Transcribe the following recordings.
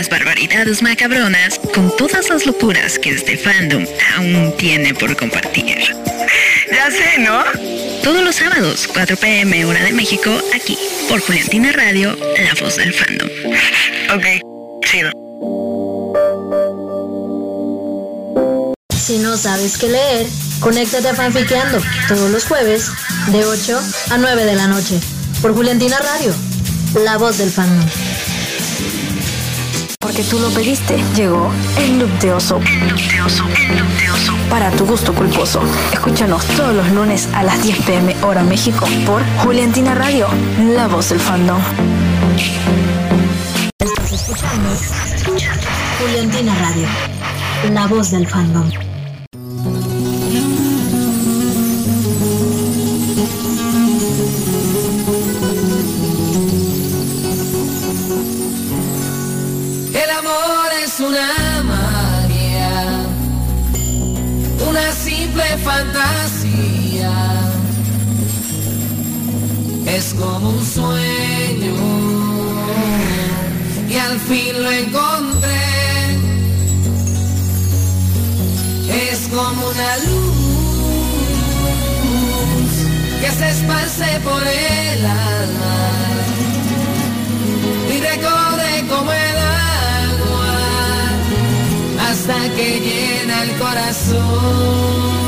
las barbaridades macabronas con todas las locuras que este fandom aún tiene por compartir. Ya sé, ¿no? Todos los sábados, 4 pm hora de México, aquí, por Juliantina Radio, la voz del fandom. Ok, chido. Si no sabes qué leer, conéctate a Fanfiqueando todos los jueves de 8 a 9 de la noche por Juliantina Radio, la voz del fandom. Porque tú lo pediste, llegó el loop de oso. El loop de oso, el loop de oso. Para tu gusto culposo. Escúchanos todos los lunes a las 10 pm hora México por Juliantina Radio, la voz del fandom. Estás escuchando Juliantina Radio, la voz del fandom. Una simple fantasía. Es como un sueño y al fin lo encontré. Es como una luz que se esparce por el alma que llena el corazón.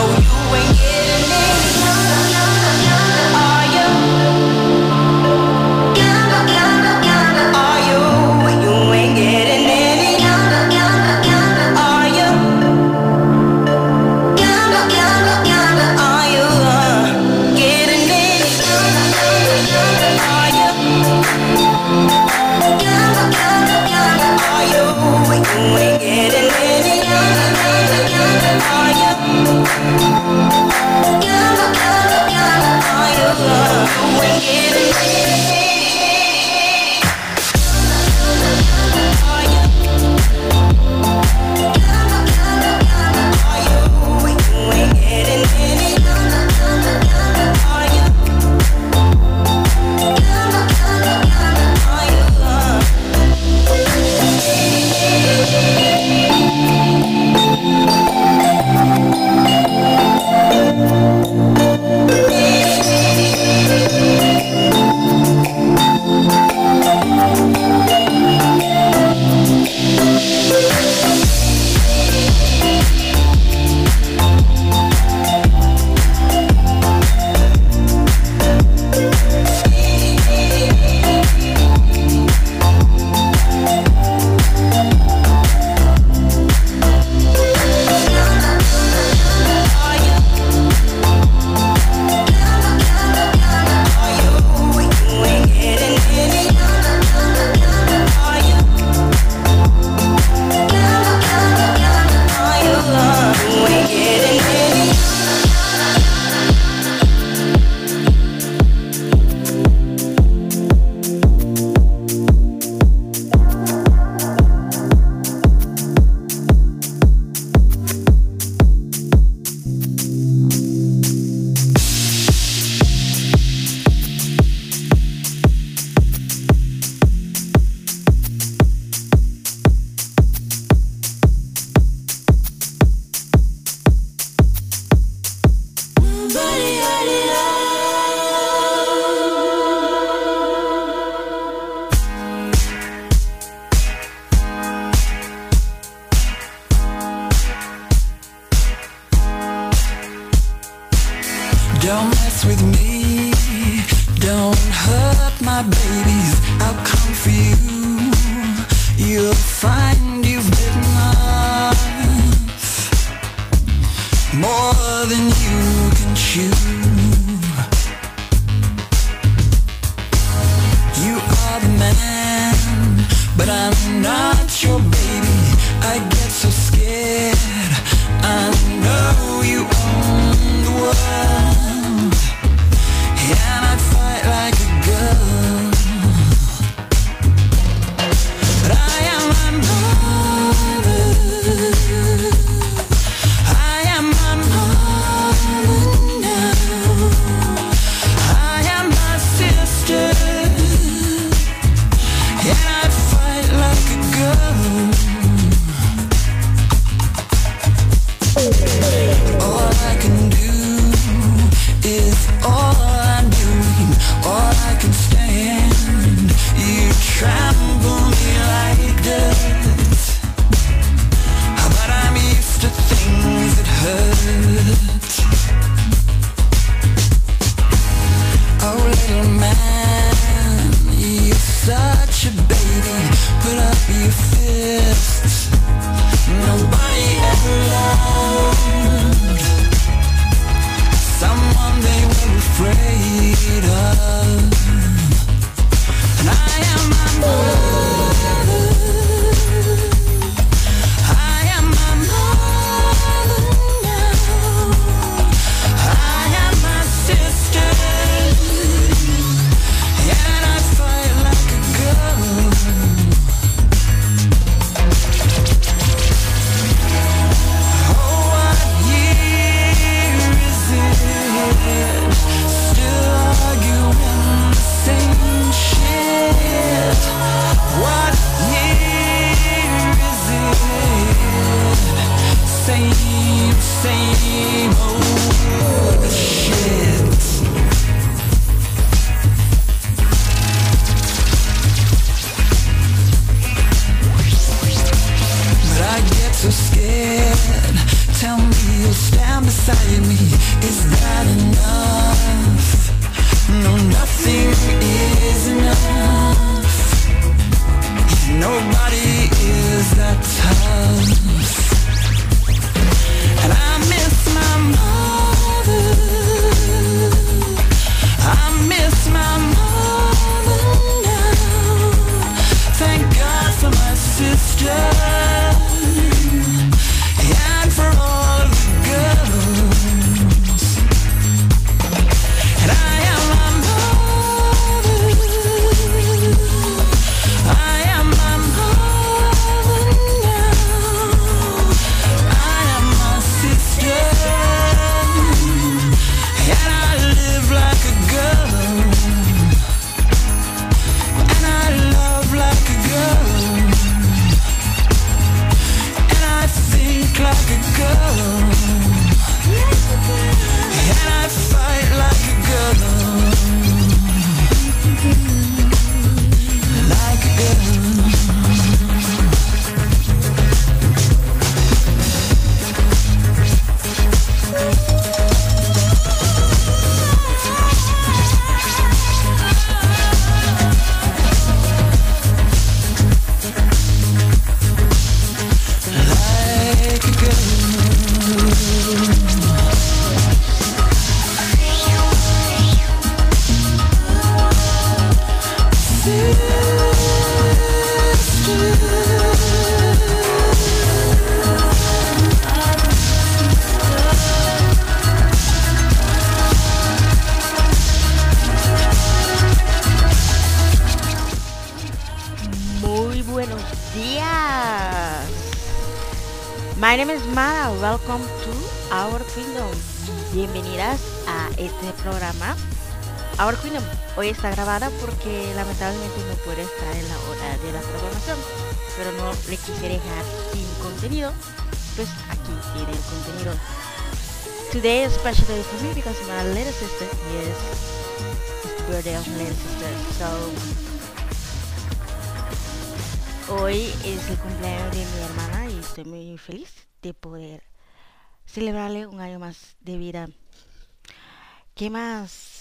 Know you ain't getting it. Hoy está grabada porque lamentablemente no puede estar en la hora de la programación, pero no le quise dejar sin contenido, pues aquí tiene el contenido. Today is special day for me because my little sister is birthday of my little sister. So Hoy es el cumpleaños de mi hermana y estoy muy feliz de poder celebrarle un año más de vida. ¿Qué más?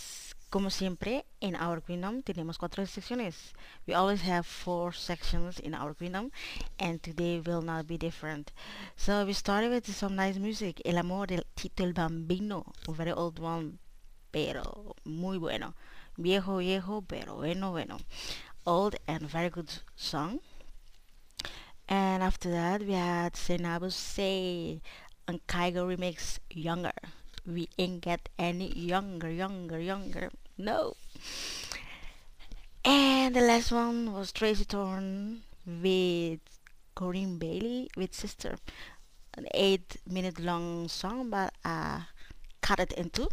Como siempre, en Our Kingdom tenemos cuatro secciones. We always have four sections in Our Kingdom and today will not be different. So we started with some nice music. El amor del Tito el Bambino, a very old one, pero muy bueno. Viejo, viejo, pero bueno, bueno. Old and very good song. And after that, we had Seinabo Sey and Kygo remix Younger. We ain't get any younger, younger, younger. No. And the last one was Tracey Thorn with Corinne Bailey with Sister. An eight minute long song, but I cut it into.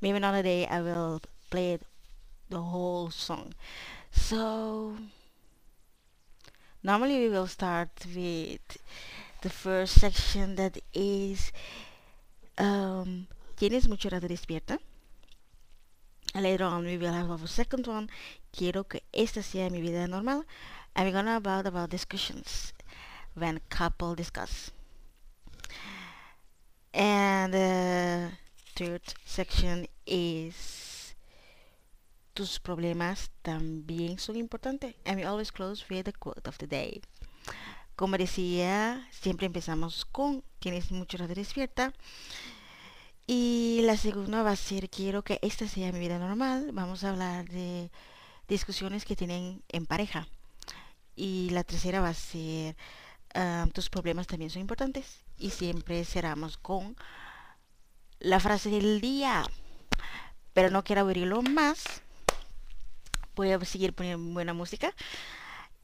Maybe another day I will play the whole song. So Normally we will start with the first section that is um, ¿Tienes mucho rato despierta? Later on we will have our second one Quiero que esta sea mi vida normal and we're gonna about about discussions when couple discuss. And the third section is tus problemas también son importantes. And we always close with the quote of the day. Como decía, siempre empezamos con tienes mucho rato despierta. Y la segunda va a ser quiero que esta sea mi vida normal. Vamos a hablar de discusiones que tienen en pareja. Y la tercera va a ser ah, tus problemas también son importantes. Y siempre cerramos con la frase del día. Pero no quiero abrirlo más voy a seguir poniendo buena música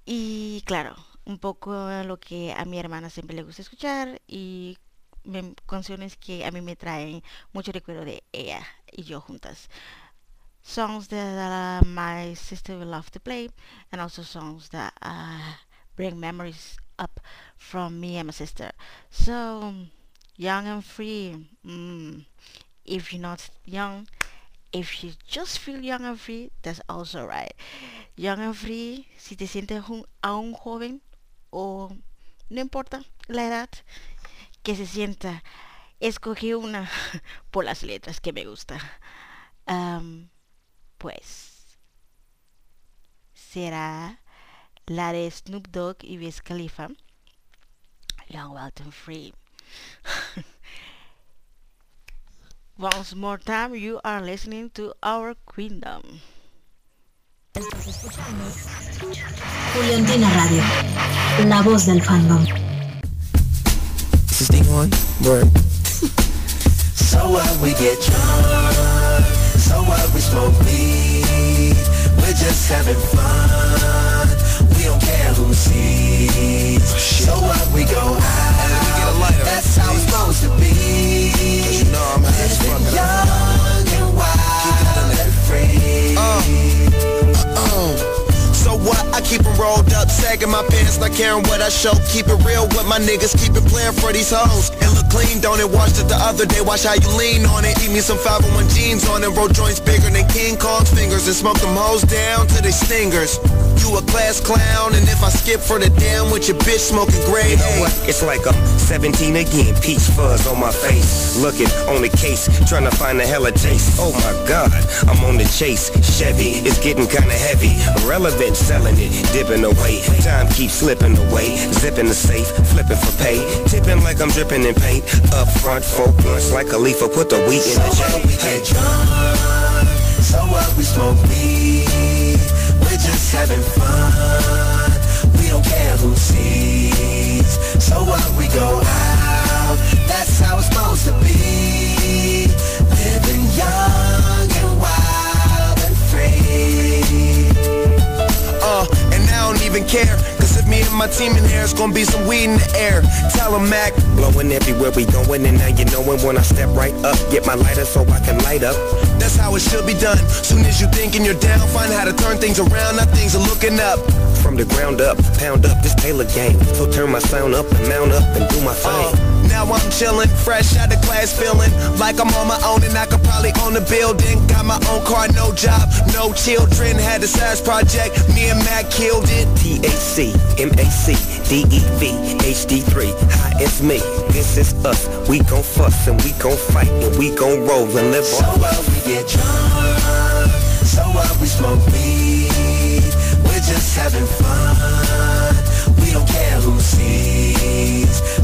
y claro un poco lo que a mi hermana siempre le gusta escuchar y me- canciones que a mí me traen mucho recuerdo de ella y yo juntas songs that uh, my sister will love to play and also songs that uh, bring memories up from me and my sister so young and free mm, if you're not young if you just feel young and free, that's also right. Young and free, si te sientes un- joven o no importa la edad, que se sienta escogí una por las letras que me gusta. Am, pues será la de Snoop Dogg y Wiz Khalifa. Long Walton Free. Once more time, you are listening to our Queendom. Estás escuchando Juliantina Radio, la voz del fandom. Is this thing on? Word. So what we get drunk, so what we smoke weed, we're just having fun, we don't care who sees. So what we go out, that's how it's supposed to be. Cause you know I'm high as fuck. Young and wild and free. Uh, So what? I keep 'em rolled up, sagging my pants, not caring what I show. Keep it real with my niggas, keep it playing for these hoes. And look clean, don't it? Watched it the other day, watch how you lean on it. Eat me some 501 jeans on it, roll joints bigger than King Kong's fingers, and smoke them hoes down to they stingers. You a class clown, and if I skip for the damn with your bitch smoking gray, You know what? It's like I'm 17 again, peach fuzz on my face. Looking on the case, trying to find a hella taste. Oh my god, I'm on the chase. Chevy, it's getting kinda heavy. Irrelevant, selling it, dipping away. Time keeps slipping away. Zipping the safe, flipping for pay. Tipping like I'm dripping in paint. Up front, four blunts like a leaf, put the wheat in So the we get drunk, so what we smoke weed, we're just having fun, we don't care who sees. So what we go out, that's how it's supposed to be, living young and wild and free. Uh, and I don't even care. Cause if me and my team in here, it's gonna be some weed in the air. Tell Tell 'em, Mac. Blowing everywhere we going, and now you knowin' when I step right up. Get my lighter so I can light up. That's how it should be done. Soon as you thinking you're down, find how to turn things around. Now things are looking up. From the ground up, pound up this Taylor Gang. So turn my sound up and mount up and do my Uh, thing. Now I'm chillin', fresh out of class, feeling like I'm on my own and I could probably own a building. Got my own car, no job, no children. Had a size project, me and Mac killed it. T-H-C, M-A-C, D-E-V, HD3. Hi, it's me. This is us. We gon' fuss and we gon' fight and we gon' roll and live So on. what we get drunk, so what we smoke weed, we're just having fun, we don't care who sees.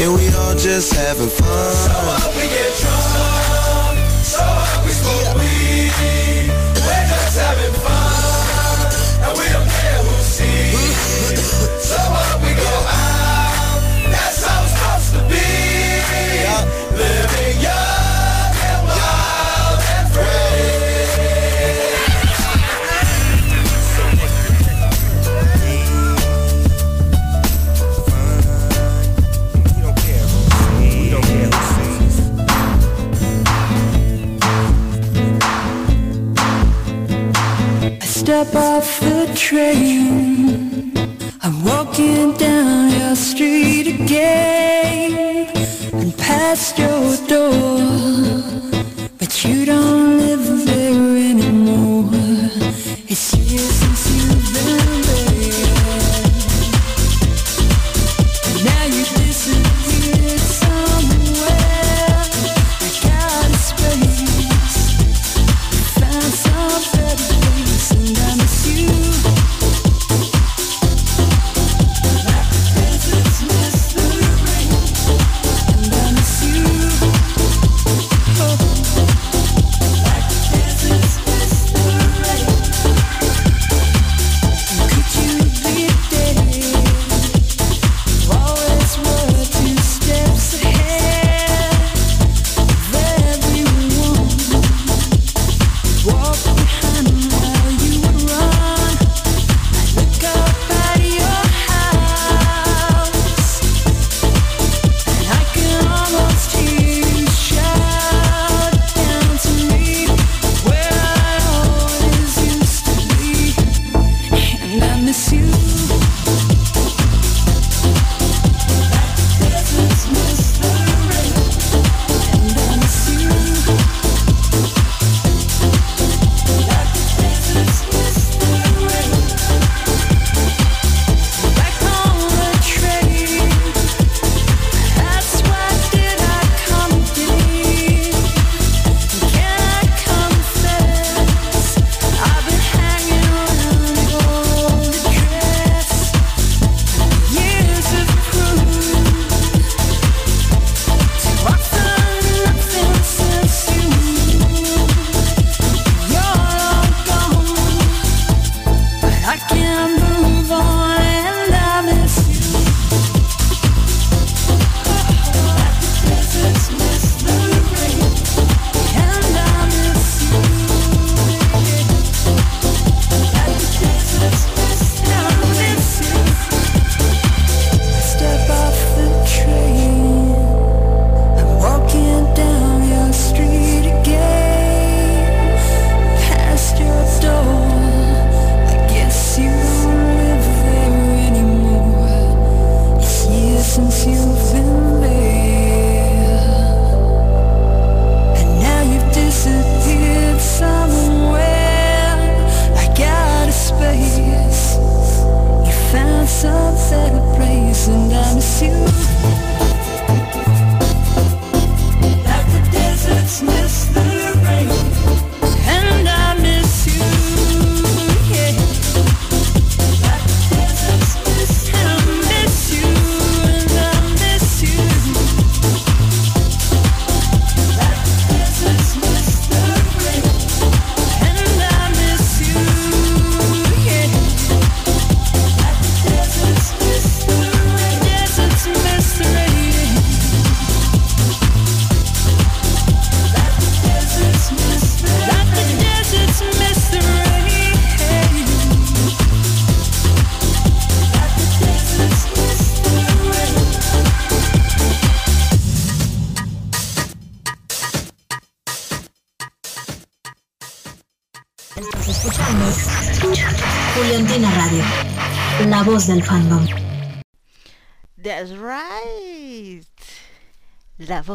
and we all just having fun. So up, we get drunk, off the train. I'm walking down your street again and past your door. But you don't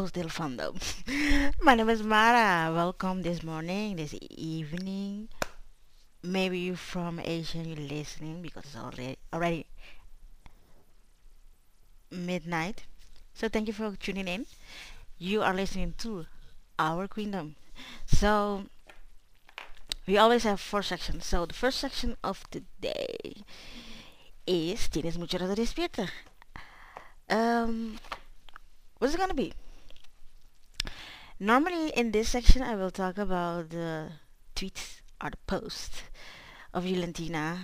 Voz del fandom. My name is Mara. Welcome this morning, this evening. Maybe you're from Asia, you're listening because it's already already midnight. So thank you for tuning in. You are listening to Our Kingdom. So we always have four sections. So the first section of the day is Tienes mucho rato despierta. Um, what's it gonna be? Normally in this section I will talk about the tweets or the posts of Juliantina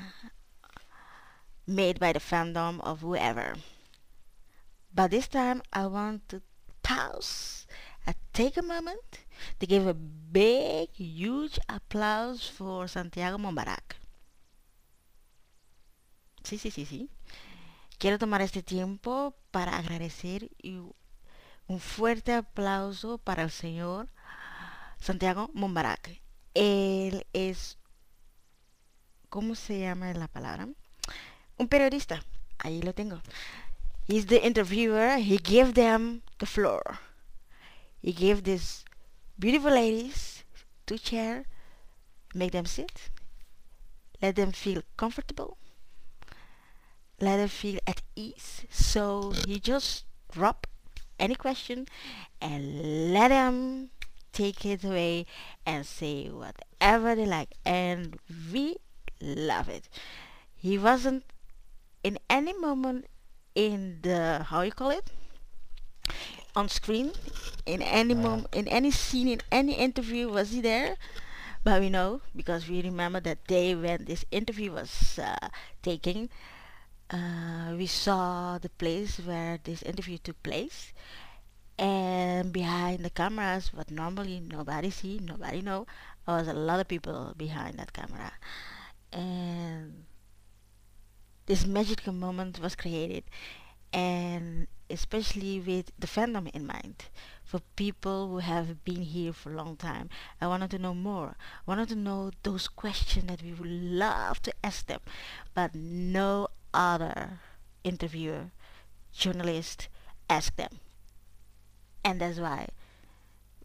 made by the fandom of whoever. But this time I want to pause and take a moment to give a big, huge applause for Santiago Mombarak. Sí, sí, sí, sí. Quiero tomar este tiempo para agradecer y un fuerte aplauso para el señor Santiago Mombarak. Él es, ¿cómo se llama la palabra? Un periodista. Ahí lo tengo. He's the interviewer. He gave them the floor. He gave these beautiful ladies two chairs, make them sit, let them feel comfortable, let them feel at ease. So he just drop any question and let them take it away and say whatever they like. And we love it. He wasn't in any moment in the how you call it? On screen in any moment in any scene in any interview was he there? But we know because we remember that day when this interview was uh, taken uh, we saw the place where this interview took place and behind the cameras what normally nobody see nobody know was a lot of people behind that camera. And this magical moment was created and especially with the fandom in mind for people who have been here for a long time. I wanted to know more. I wanted to know those questions that we would love to ask them but no other interviewer journalist asked them. And that's why.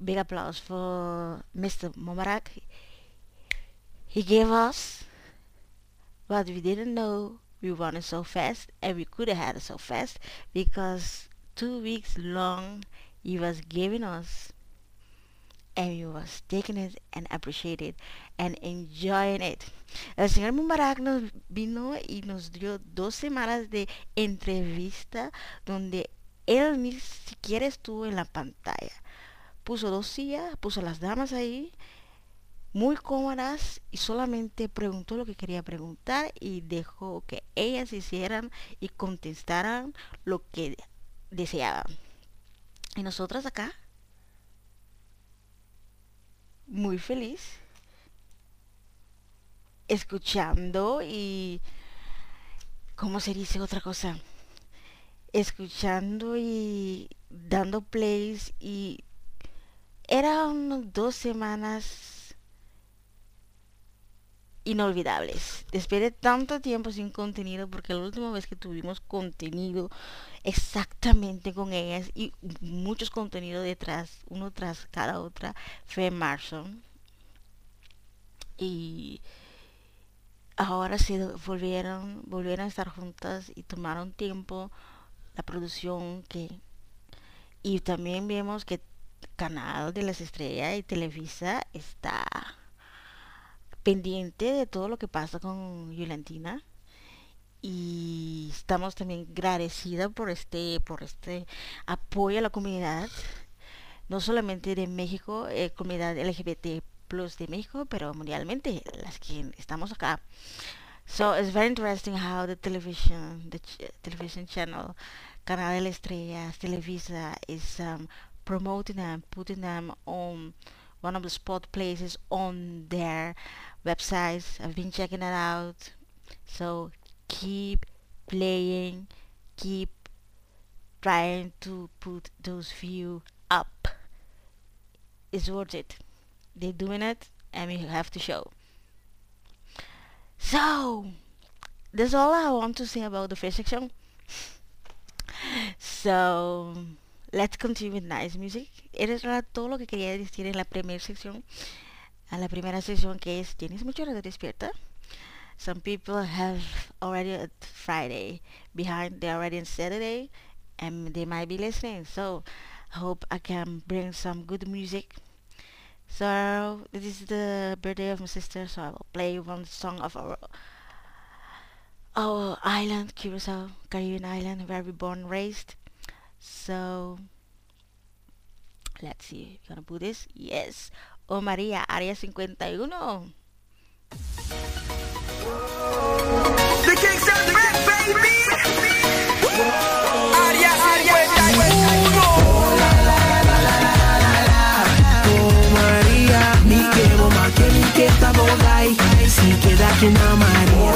Big applause for mr momarak he gave us what we didn't know. We wanted so fast and we could have had it so fast because two weeks long he was giving us and we was taking it and appreciate it and enjoying it. El señor Mubarak nos vino y nos dio dos semanas de entrevista donde él ni siquiera estuvo en la pantalla. Puso dos sillas, puso las damas ahí muy cómodas y solamente preguntó lo que quería preguntar y dejó que ellas hicieran y contestaran lo que deseaban. Y nosotras acá, muy feliz, escuchando y, ¿cómo se dice otra cosa? Escuchando y dando plays y eran dos semanas inolvidables. Después de tanto tiempo sin contenido, porque la última vez que tuvimos contenido exactamente con ellas y muchos contenidos detrás, uno tras cada otra, fue en marzo. Y ahora se volvieron, volvieron a estar juntas y tomaron tiempo la producción que y también vemos que Canal de las Estrellas y Televisa está pendiente de todo lo que pasa con Yulentina y estamos también agradecidos por este por este apoyo a la comunidad no solamente de México eh, comunidad LGBT plus de México pero mundialmente las que estamos acá so it's very interesting how the television the ch television channel Canal de las Estrellas Televisa is um, promoting them putting them on one of the spot places on their websites. I've been checking it out. So keep playing, keep trying to put those view up. It's worth it. They're doing it and we have to show. So, that's all I want to say about the first section. So, let's continue with nice music. Era todo lo que quería decir en la primera sección. A la primera sección que es, ¿tienes mucho de despierta? Some people have already at Friday behind, they're already on Saturday and they might be listening. So, I hope I can bring some good music. So, this is the birthday of my sister, so I will play one song of our our island, Curacao, Caribbean island, where we born and raised. So let's see, you gonna put this? Yes. Oh Maria, Area 51. The Kingston Toma María.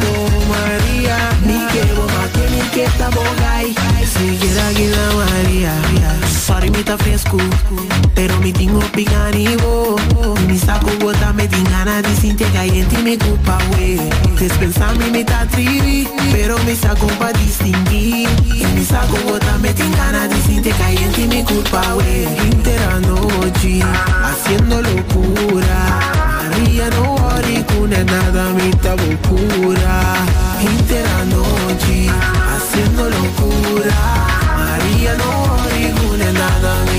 Toma María. Ni que bomba tiene que esta bogay. Si quiera guida María. Sorry, mi está fresco. Pero mi tingo piganivo. Mi saco bota me tingana. Dicen que hay en ti mi culpa, wey. Despensame mi está trivi. Pero mi saco pa distinguir. Mi saco bota me tingana. Dicen que hay en ti mi culpa, wey. Interano, G. Haciendo locura. Maria no worry con nada mi stavo pura. Intera noci haciendo locura. Maria no worry con nada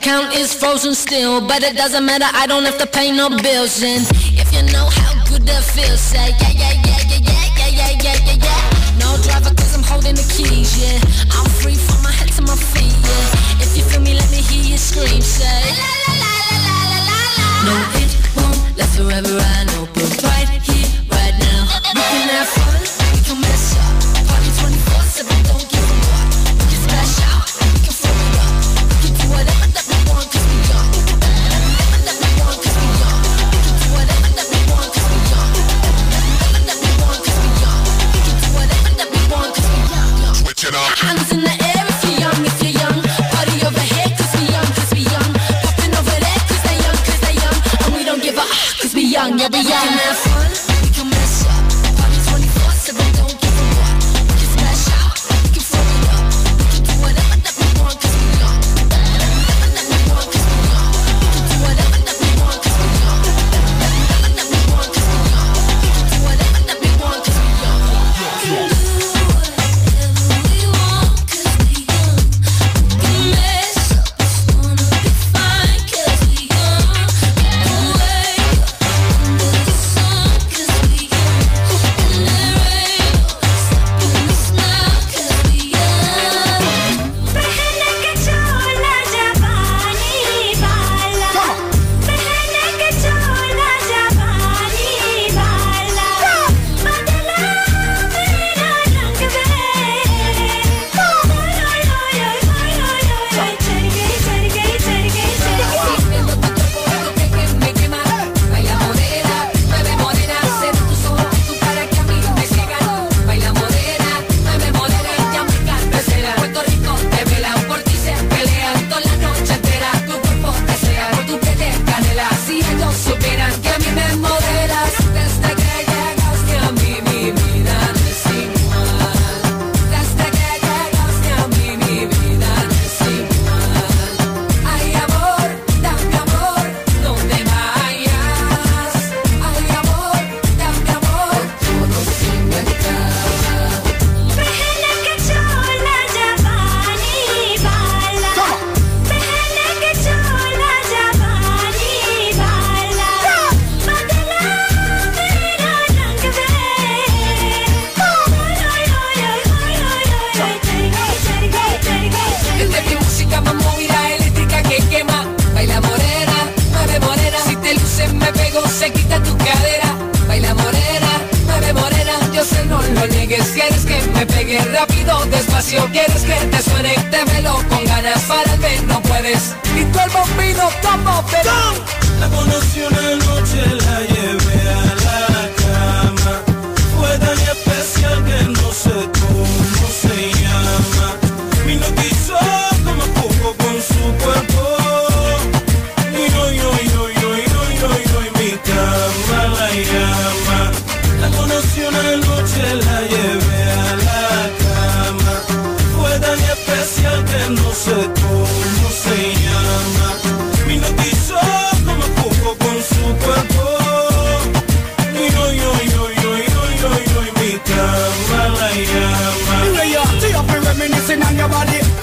account is frozen still, but it doesn't matter. I don't have to pay no bills. And if you know how good that feels, say yeah, yeah, yeah, yeah, yeah, yeah, yeah, yeah, yeah. No driver 'cause I'm holding the keys. Yeah, I'm free from my head to my feet. Yeah, if you feel me, let me hear you scream. Say la la la la la la la la. No, it won't last forever. I know,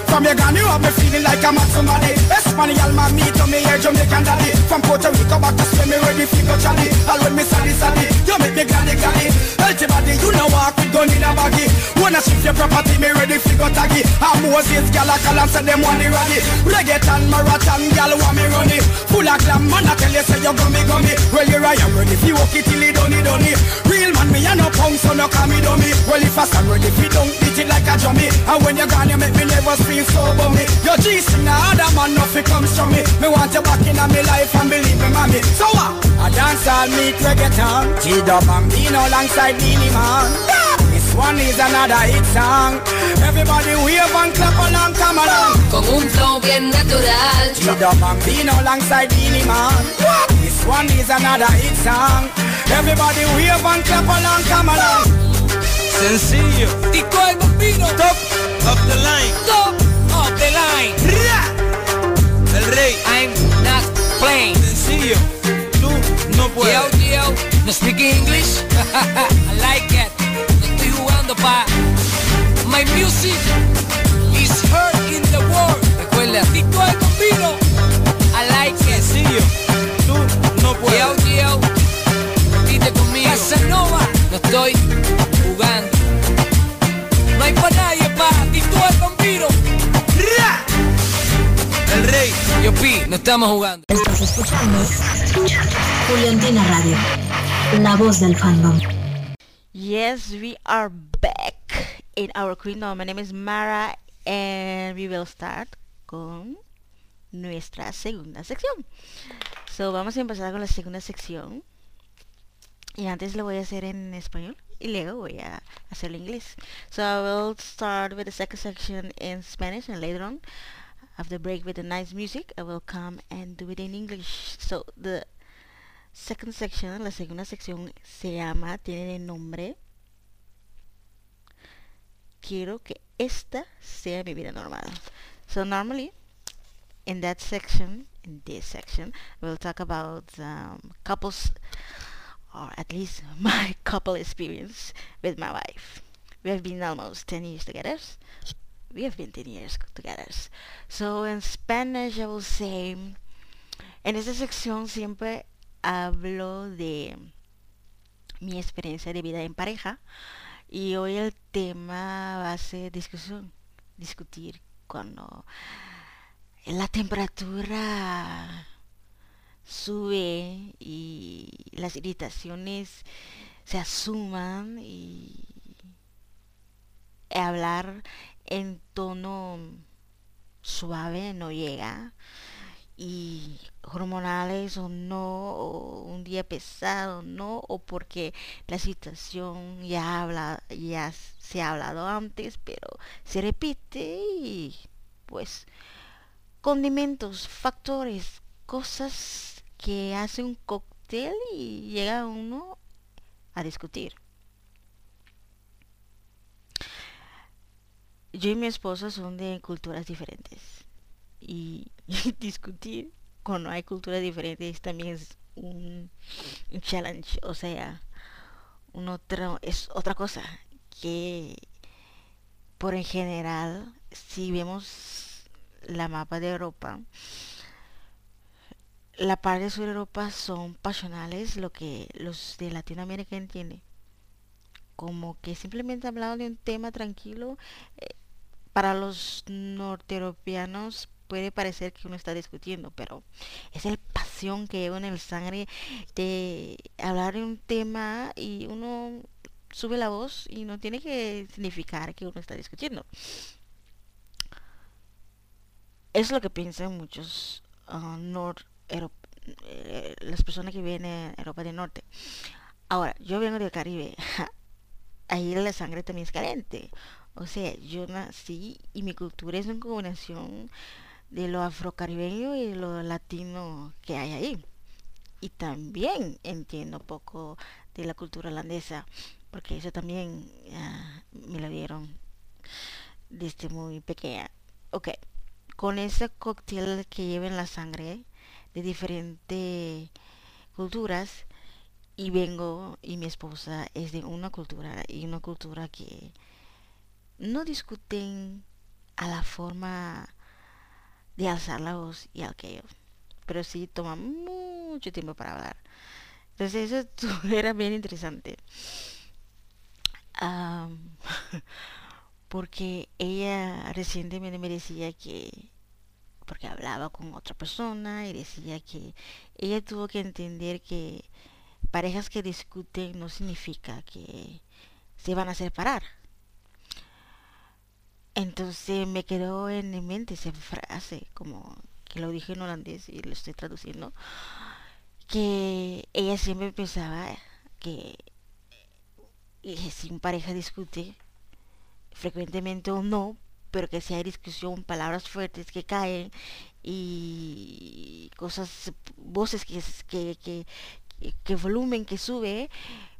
From your gun, you have me feeling like I'm at somebody. Espanyol man, me to me, yeah, Jamaican daddy. From Puerto Rico back to Spain, me ready for go Charlie. All when me saddy saddy, you make me gladdy gladdy. Healthy body, you know with gun in a baggy. Wanna shift your property, me ready for go taggy. I'm Moses, gal, I call and say them want it ready. Reggaeton, marathon, gal, want me running. Full of glam, man, I tell you, say you gummy gummy. Well, you're I'm ready for walk it till it it done. Real man, me, I no punk, so no call me dummy. Well, if I stand ready, you don't it like a drummy. And when you're gone, you make me never feel so bummy. Your G's now, other man, nothing comes from me. Me want you back in my life and believe me, mommy. So what? I dance all meet reggaeton. G-Dub and Bino alongside Beenie Man. This one is another hit song. Everybody wave and clap along, come along. Con un flow bien natural. G-Dub and Bino alongside Beenie Man. This one is another hit song. Everybody wave and clap along, come along. Sencillo, Tico el bombino, top of the line. top of the line. El rey, I'm not playing. sencillo, tú no Yo, puedes. yo, no speak English? I like it. Jugando pa. My music is heard in the world. Recuerda, el bombino. I like it. Sencillo, tú no Yo, puedes. yo, repite conmigo. Casanova, no estoy jugando. No hay pa' nadie pa. El bombino. El rey, Yo, Pi, no estamos jugando. Estás escuchando Juliantina Radio, la voz del fandom. Yes, we are back in our kingdom. My name is Mara and we will start con nuestra segunda sección. So, vamos a empezar con la segunda sección. Y antes lo voy a hacer en español y luego voy a hacerlo en inglés. So, I will start with the second section in Spanish and later on, after break with the nice music, I will come and do it in English. So, the second section, la segunda sección se llama, tiene el nombre Quiero que esta sea mi vida normal. So normally, in that section, in this section, we'll talk about um, couples, or at least my couple experience with my wife. We have been almost 10 years together. We have been 10 years together. So in Spanish, I will say, en esta sección siempre hablo de mi experiencia de vida en pareja y hoy el tema va a ser discusión, discutir cuando la temperatura sube y las irritaciones se asuman y hablar en tono suave no llega y hormonales o no, o un día pesado no, o porque la situación ya habla, ya se ha hablado antes, pero se repite y pues condimentos, factores, cosas que hace un cóctel y llega uno a discutir. Yo y mi esposa son de culturas diferentes y discutir cuando hay culturas diferentes también es un, challenge, o sea, un otro, es otra cosa que por en general si vemos la mapa de Europa la parte de sur Europa son pasionales lo que los de Latinoamérica entienden. Como que simplemente hablando de un tema tranquilo eh, para los norteeuropeanos puede parecer que uno está discutiendo, pero es el emoción que lleva en el sangre de hablar de un tema y uno sube la voz y no tiene que significar que uno está discutiendo. Es lo que piensan muchos uh, nor eh, las personas que vienen en Europa del Norte. Ahora, yo vengo del Caribe. Ahí la sangre también es caliente. O sea, yo nací y mi cultura es una combinación de lo afrocaribeño y lo latino que hay ahí. Y también entiendo poco de la cultura holandesa, porque eso también ah, me lo dieron desde muy pequeña. Ok, con ese cóctel que lleva la sangre de diferentes culturas, y vengo y mi esposa es de una cultura y una cultura que no discuten a la forma de alzar la voz y aquello pero sí toma mucho tiempo para hablar entonces eso era bien interesante porque ella recientemente me decía que porque hablaba con otra persona y decía que ella tuvo que entender que parejas que discuten no significa que se van a separar. Entonces me quedó en mi mente esa frase, como que lo dije en holandés y lo estoy traduciendo, que ella siempre pensaba que, si una pareja discute, frecuentemente o no, pero que si hay discusión, palabras fuertes que caen y cosas, voces que, que, que volumen que sube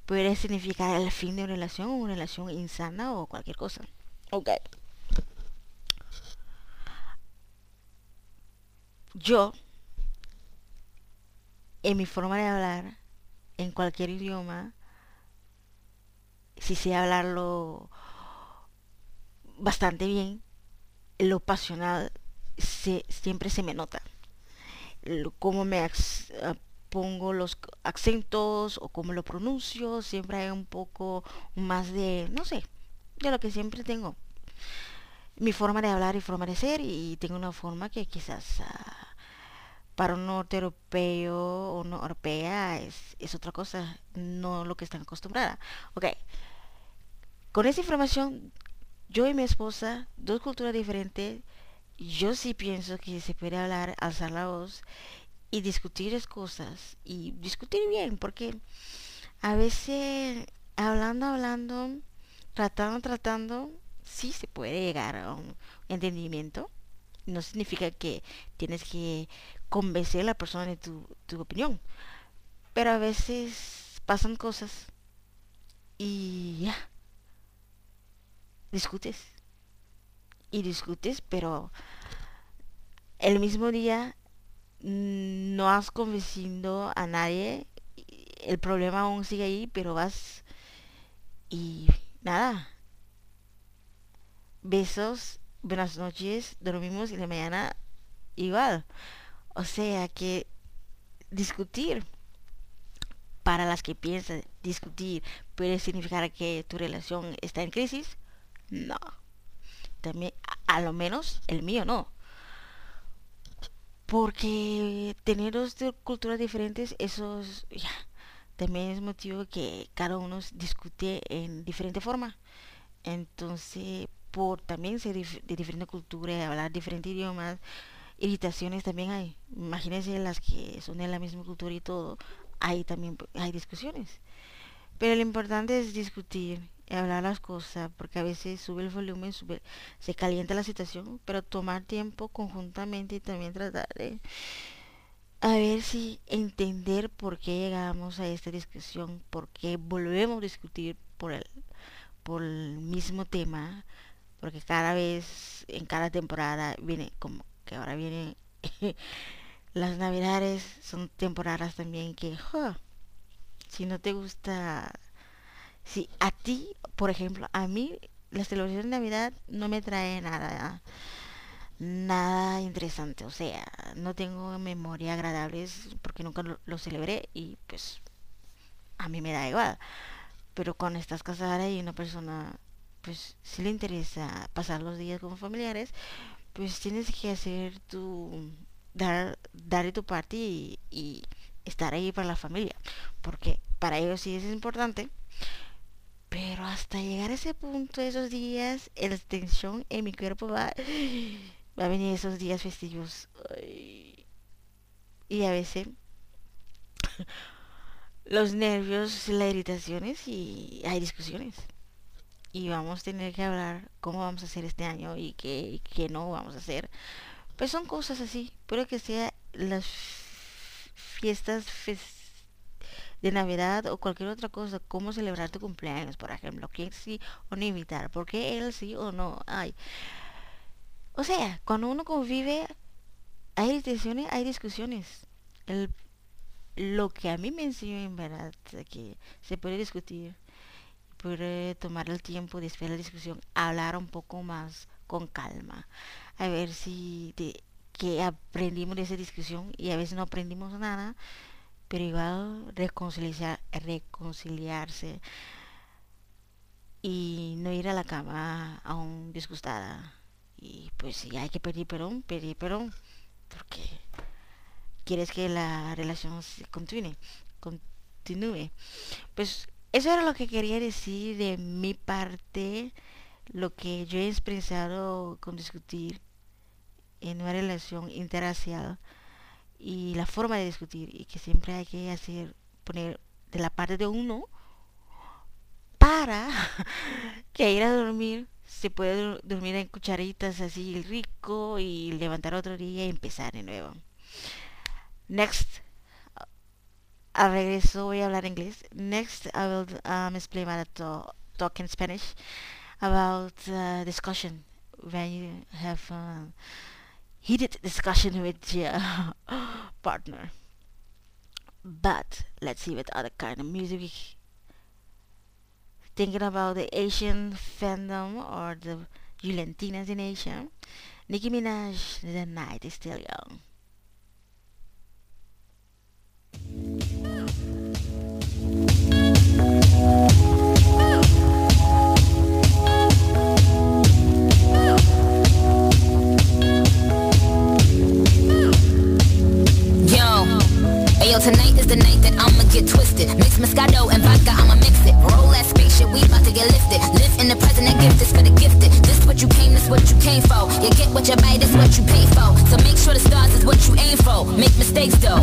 puede significar el fin de una relación, una relación insana o cualquier cosa. Ok. Yo, en mi forma de hablar, en cualquier idioma, si sé hablarlo bastante bien, lo pasional se, siempre se me nota. Cómo me pongo los acentos o cómo lo pronuncio, siempre hay un poco más de, no sé, de lo que siempre tengo. Mi forma de hablar y forma de ser y tengo una forma que quizás ah, para un norte europeo o no europea es, es otra cosa, no lo que están acostumbrada. Ok, con esa información, yo y mi esposa, dos culturas diferentes, yo sí pienso que se puede hablar, alzar la voz y discutir es cosas y discutir bien porque a veces hablando hablando tratando tratando sí se puede llegar a un entendimiento no significa que tienes que convencer a la persona de tu, tu opinión pero a veces pasan cosas y ya discutes y discutes pero el mismo día no has convencido a nadie, el problema aún sigue ahí, pero vas y nada. Besos, buenas noches, dormimos y de mañana igual. O sea que discutir para las que piensan discutir puede significar que tu relación está en crisis. No. También a lo menos el mío no porque tener dos culturas diferentes, eso ya, también es motivo que cada uno discute en diferente forma. Entonces, por también ser de diferente cultura, hablar diferentes idiomas, irritaciones también hay. Imagínense las que son de la misma cultura y todo, ahí también hay discusiones. Pero lo importante es discutir hablar las cosas, porque a veces sube el volumen, sube, se calienta la situación, pero tomar tiempo conjuntamente y también tratar de a ver si entender por qué llegamos a esta discusión, por qué volvemos a discutir por el, por el mismo tema, porque cada vez, en cada temporada viene como que ahora vienen las navidades, son temporadas también que, si no te gusta si a ti, por ejemplo, a mí las celebraciones de Navidad no me trae nada, nada interesante. O sea, no tengo memoria agradables porque nunca lo, celebré y pues a mí me da igual. Pero cuando estás casada y una persona, pues si le interesa pasar los días como familiares, pues tienes que hacer tu dar, dar tu parte y, estar ahí para la familia. Porque para ellos sí es importante. Pero hasta llegar a ese punto, esos días, la tensión en mi cuerpo va, va a venir esos días festivos. Y a veces los nervios, las irritaciones y hay discusiones. Y vamos a tener que hablar cómo vamos a hacer este año y qué, qué no vamos a hacer. Pues son cosas así. Puede que sea las fiestas de Navidad o cualquier otra cosa, cómo celebrar tu cumpleaños, por ejemplo, quién sí o no invitar, por qué él sí o no. Ay. O sea, cuando uno convive, hay irritaciones, hay discusiones. El, lo que a mí me enseñó en verdad, que se puede discutir, puede tomar el tiempo después de la discusión, hablar un poco más con calma, a ver si de, que aprendimos de esa discusión y a veces no aprendimos nada, pero igual reconciliar, reconciliarse y no ir a la cama aún disgustada. Y pues si hay que pedir perdón, pedir perdón, porque quieres que la relación continúe, continúe. Pues eso era lo que quería decir de mi parte, lo que yo he expresado con discutir en una relación interracial y la forma de discutir y que siempre hay que hacer poner de la parte de uno para que ir a dormir se puede dormir en cucharitas así rico y levantar otro día y empezar de nuevo. Next, al regreso voy a hablar inglés. Next, I will um, explain my to- talk in Spanish about uh, discussion when you have uh, heated discussion with your partner. But let's see what other kind of music. Thinking about the Asian fandom or the Juliantinas in Asia. Nicki Minaj, The Night is Still Young. Yo, ayo, tonight is the night that I'ma get twisted. Mix Moscato and vodka, I'ma mix it. Roll that spaceship, we about to get lifted. Live in the present, that gift is for the gifted. This what you came, this what you came for. You get what you buy, this what you pay for. So make sure the stars is what you aim for. Make mistakes though.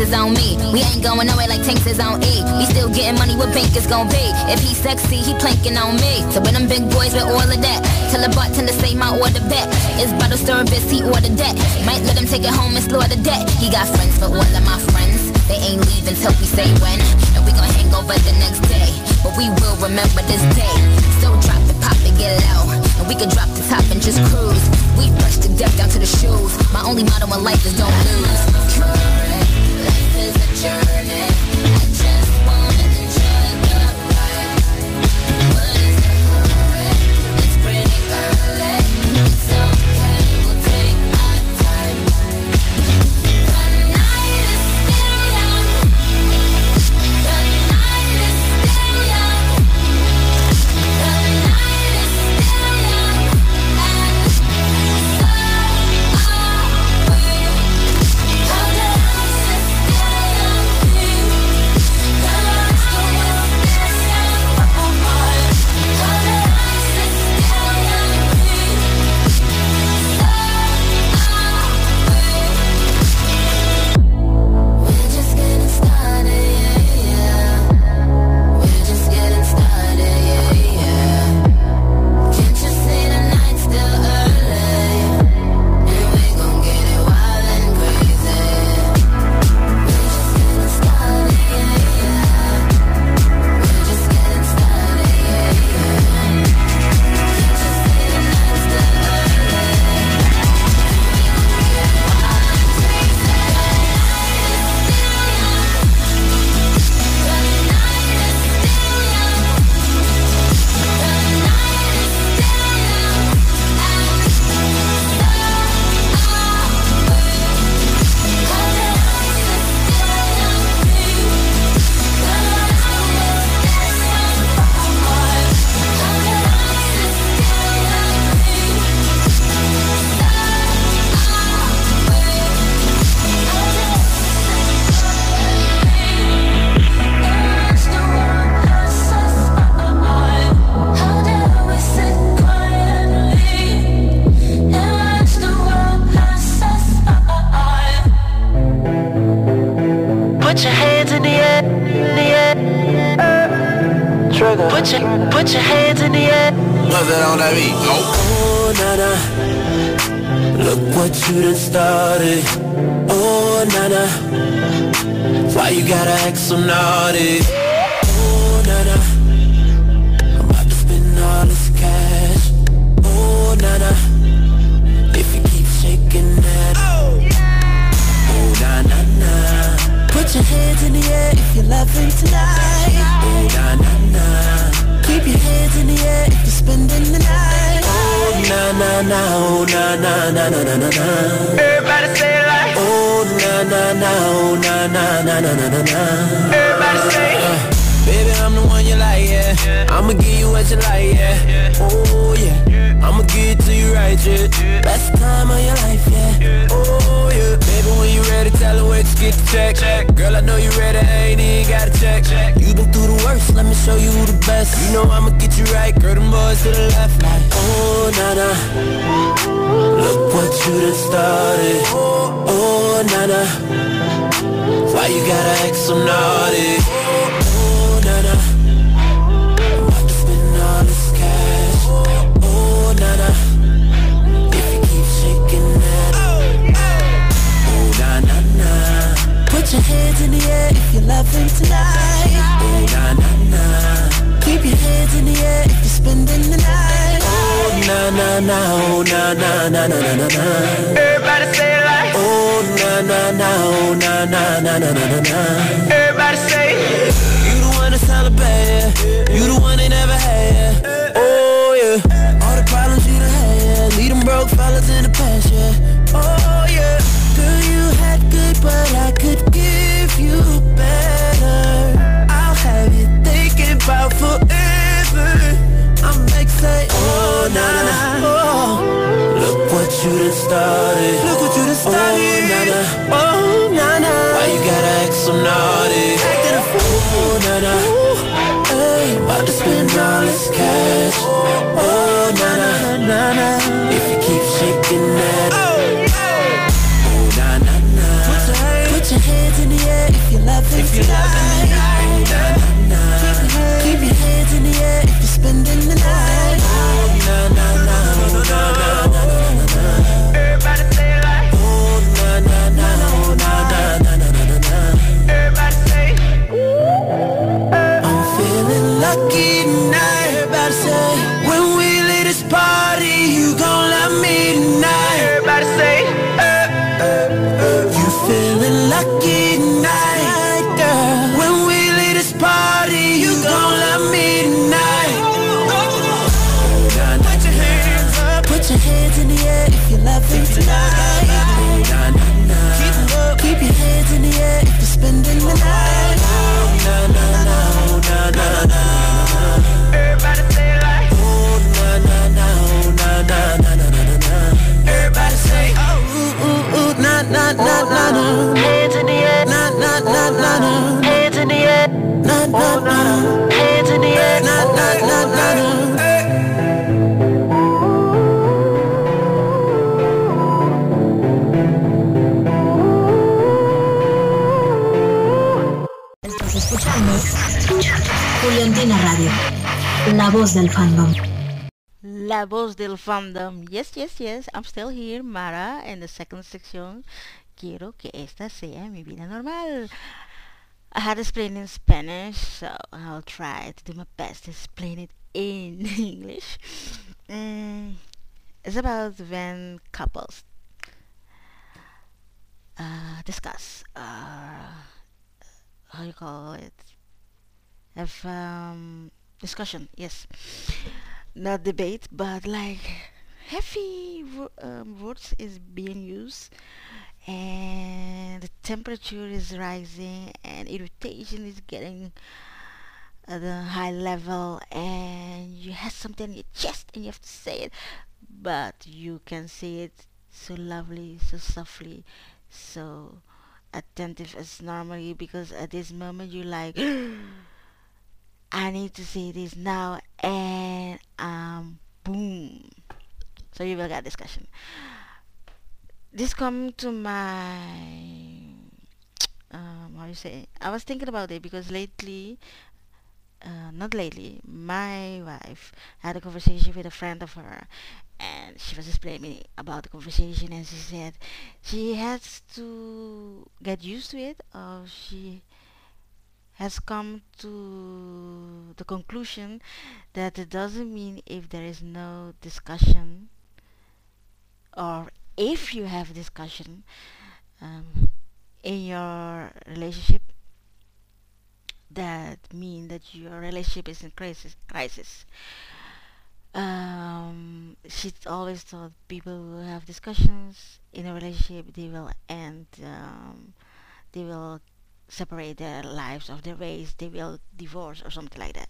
Is on me. We ain't going nowhere like tanks is on E. We still getting money, what bank is gon' be? If he sexy, he planking on me. So when them big boys with all of that, tell the bartender say my order back. It's bottle service, he ordered that. Might let him take it home and slaughter that. He got friends for all of my friends. They ain't leaving till we say when. And we gon' hang over the next day. But we will remember this day. So drop it, pop it, get low. And we can drop the top and just cruise. We brush the death down to the shoes. My only motto in life is don't lose. Life your hands in the air if you're loving tonight. Oh, na na na. Keep your hands in the air if you're spending the night. Oh, na na na. Oh, na na na na na na na. Everybody say it like. Oh, na na na. Oh, na na na na na na na. Everybody say. Baby, I'm the one you like, yeah. I'ma give you what you like, yeah. Oh, yeah. I'ma give it to you right, yeah. Best time of your life, yeah. Oh, yeah. Baby, when you ready, tell her to get the check. Girl, I know you ready, ain't even gotta check. You been through the worst, let me show you the best. You know I'ma get you right, girl, them boys to the left, like, oh, na-na. Look what you done started. Oh, na-na. Why you gotta act so naughty? Air if you're loving tonight. Oh, na-na-na. Keep your hands in the air if you're spending the night. Oh, na-na-na. Oh, na-na-na-na-na-na. Everybody say it like. Oh, na-na-na. Oh, na-na-na-na-na-na. Everybody say. You the one that's hella bad, yeah. You the one they never had, yeah. Oh, yeah. All the problems you done had, yeah. Lead them broke fellas in the past, yeah. Oh, yeah. Girl, you had good, but I could give you better. I'll have you thinking about forever. I'm say, Oh, na na na. oh. Look what you done started. Look what you done oh, started. Oh, na na. Oh, na na. Why you gotta act so naughty? Acting a fool. Oh, na na. Hey, About to spend all this cash. You tonight. Voz del fandom. La voz del fandom. Yes, yes, yes. I'm still here, Mara, in the second section. Quiero que esta sea mi vida normal. I had to explain in Spanish, so I'll try to do my best to explain it in English. Mm, it's about when couples uh, discuss, uh, how you call it, have um, discussion, yes. Not debate but like heavy um, words is being used and the temperature is rising and irritation is getting at a high level and you have something in your chest and you have to say it but you can say it so lovely so softly so attentive as normally because at this moment you're like I need to see this now and um boom. So you will get discussion. This come to my um how you say I was thinking about it because lately uh, not lately, my wife had a conversation with a friend of her and she was explaining me about the conversation and she said she has to get used to it or she has come to the conclusion that it doesn't mean if there is no discussion or if you have discussion um, in your relationship that mean that your relationship is in crisis crisis. Um, she always thought people who have discussions in a relationship they will end um, they will separate their lives of their ways they will divorce or something like that.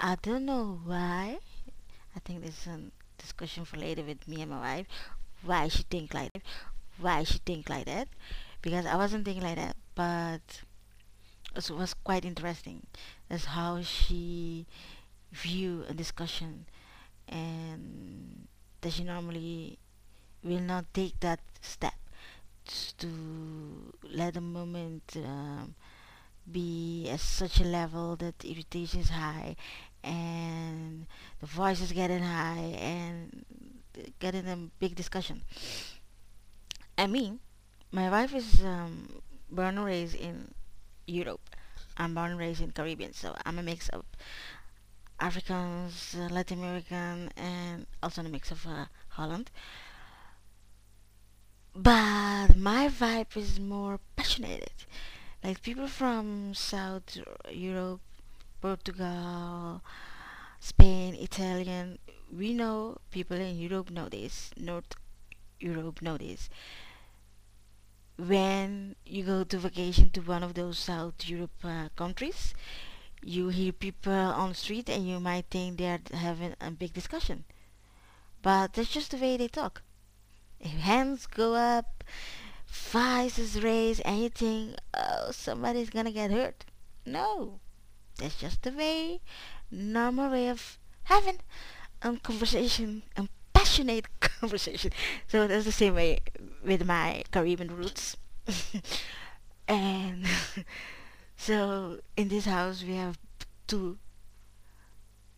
I don't know why. I think this is a discussion for later with me and my wife. Why she think like that. Why she think like that. Because i wasn't thinking like that but it was quite interesting. That's how she view a discussion and that she normally will not take that step to let the moment um, be at such a level that irritation is high and the voice is getting high and getting a big discussion. I mean, my wife is um, born and raised in Europe. I'm born and raised in Caribbean, so I'm a mix of Africans, uh, Latin American, and also a mix of uh, Holland. But my vibe is more passionate. Like people from South Europe, Portugal, Spain, Italian. We know people in Europe know this. North Europe know this. When you go to vacation to one of those South Europe uh, countries, you hear people on the street and you might think they're having a big discussion. But that's just the way they talk. If hands go up, voice is raised, think, oh, somebody's gonna get hurt. No. That's just the way, normal way of having a conversation, a passionate conversation. So that's the same way with my Caribbean roots. and so in this house we have two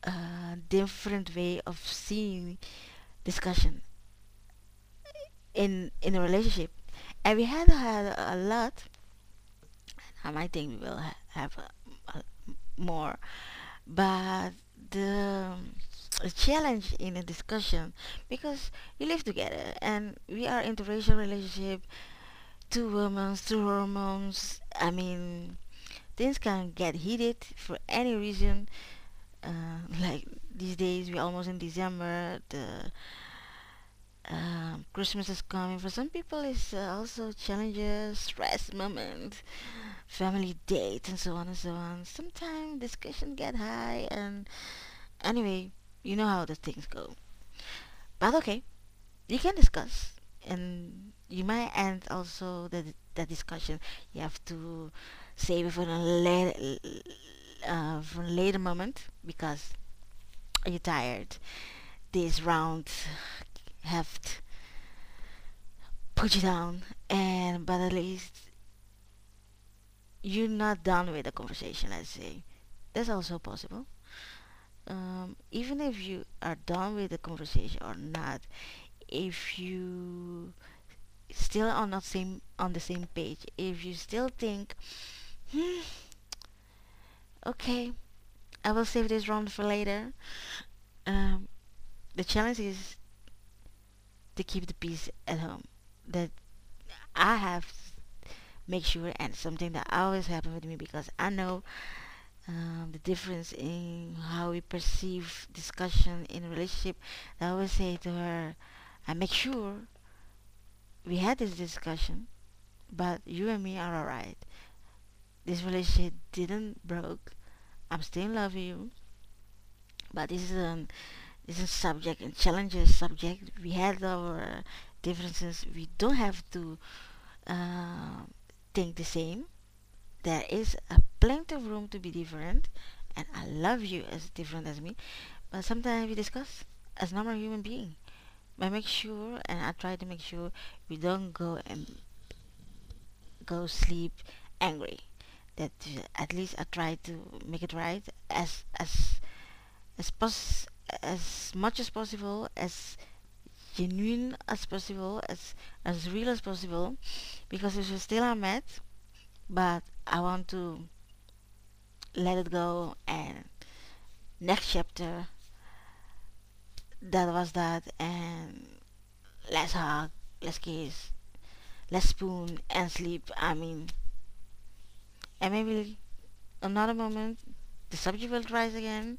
uh, different way of seeing discussion in in a relationship. And we had had a lot I might think we will ha- have a, a more. But the, challenge in a discussion because we live together and we are interracial relationship two women two hormones I mean things can get heated for any reason. Uh, like these days we're almost in December the um, Christmas is coming. For some people, it's uh, also challenges, stress moment, family date, and so on and so on. Sometimes discussion get high, and anyway, you know how the things go. But okay, you can discuss, and you might end also the the discussion. You have to save it for a later, uh, for a later moment because you're tired. This round have to put you down and but at least you're not done with the conversation let's say. That's also possible. Um, even if you are done with the conversation or not if you still are not same on the same page if you still think hmm, okay I will save this round for later. Um, the challenge is to keep the peace at home. That I have make sure and something that always happen with me because I know um, the difference in how we perceive discussion in relationship. I always say to her, I make sure we had this discussion, but you and me are alright. This relationship didn't broke. I'm still love you, but this is an is a subject and challenges subject. We had our differences. We don't have to uh, think the same. There is a plenty of room to be different, and I love you as different as me. But sometimes we discuss as normal human being. I make sure, and I try to make sure we don't go and go sleep angry. that uh, at least I try to make it right as as as pos- as much as possible as genuine as possible as as real as possible because we still are mad but I want to let it go and next chapter that was that and let's hug let's kiss let's spoon and sleep I mean and maybe another moment the subject will rise again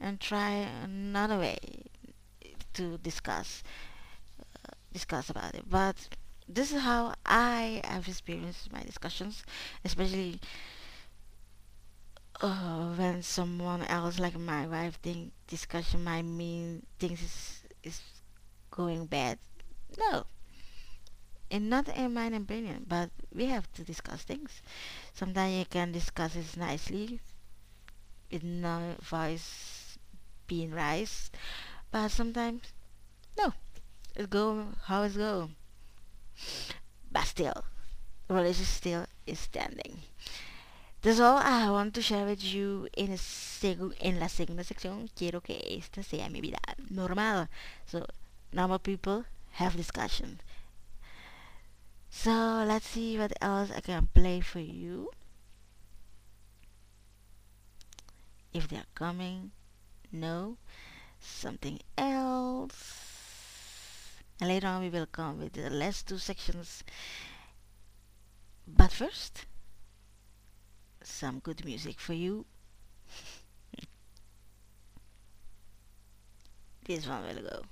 and try another way to discuss uh, discuss about it. But this is how I have experienced my discussions especially uh, when someone else like my wife think discussion might mean things is, is going bad. No. And not in my opinion but we have to discuss things. Sometimes you can discuss it nicely with no voice being raised but sometimes no it go how it go but still relationship still is standing That's all I want to share with you in, en la segunda sección. Quiero que esta sea mi vida normal. So, normal people have discussion. So, let's see what else I can play for you. If they're coming, no. Something else. And later on we will come with the last two sections. But first, some good music for you. this one will go.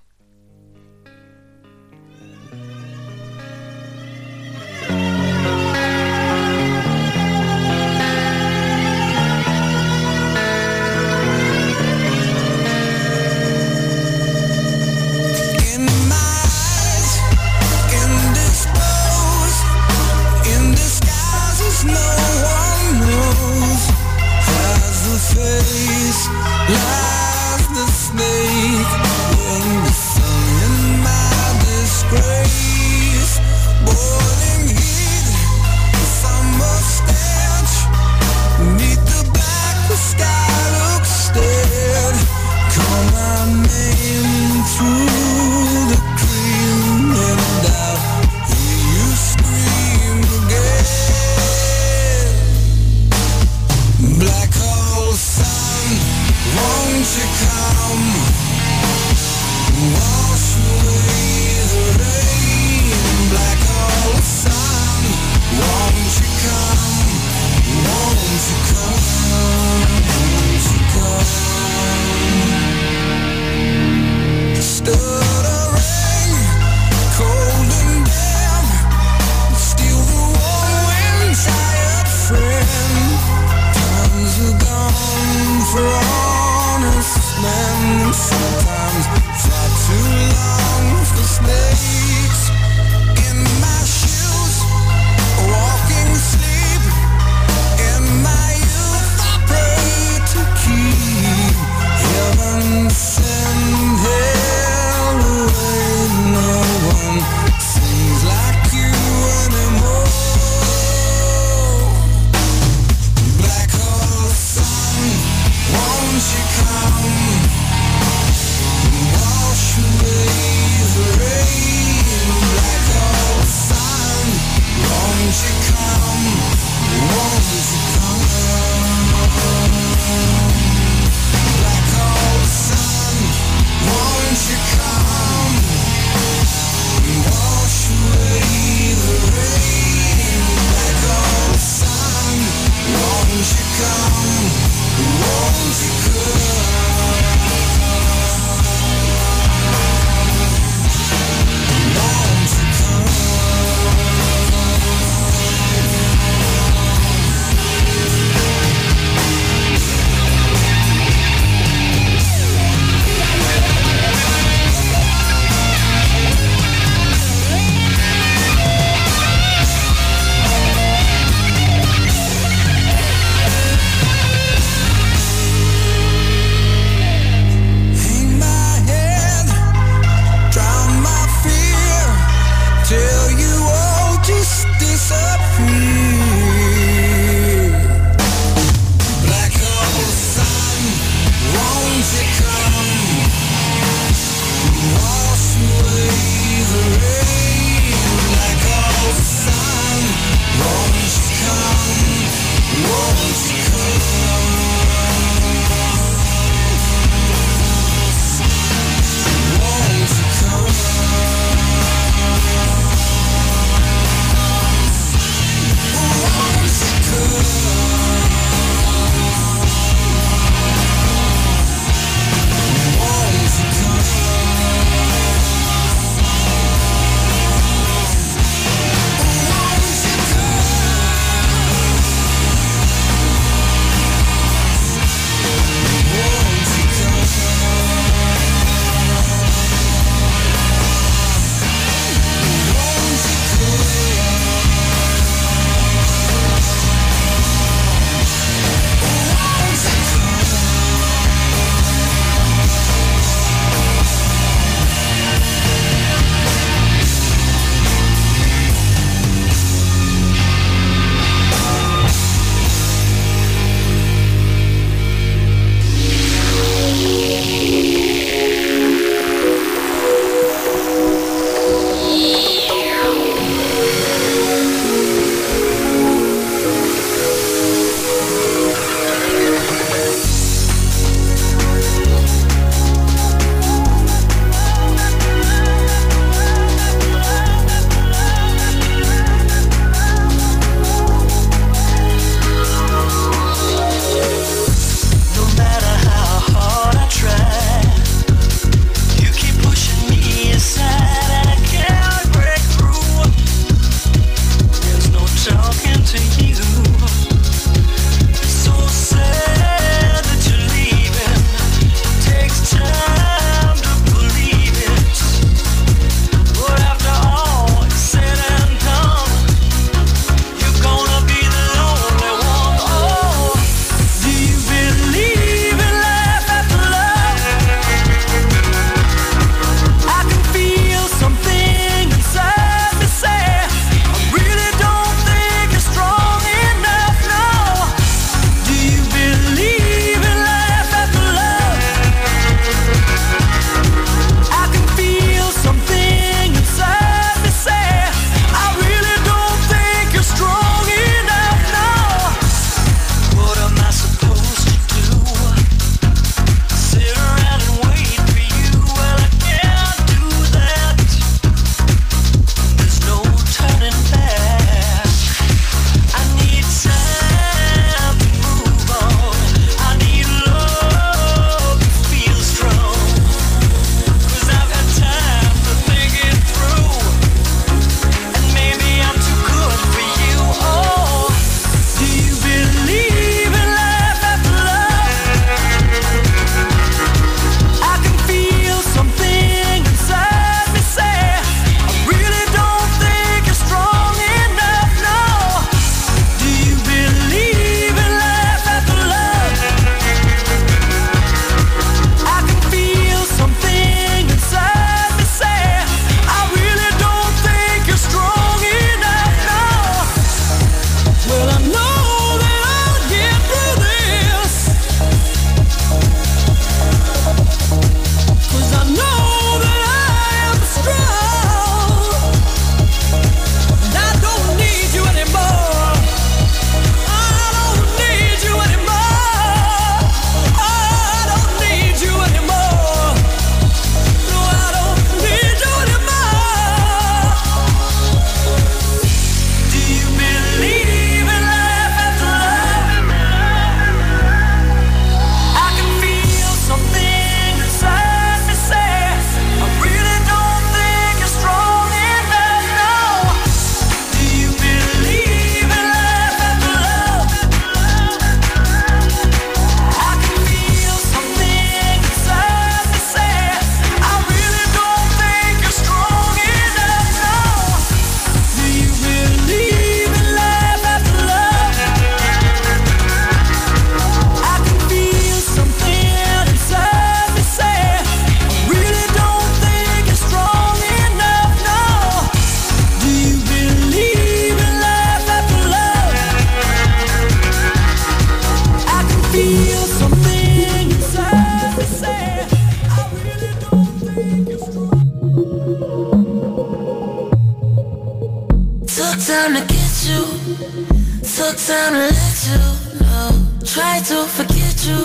Time to let you know. Try to forget you.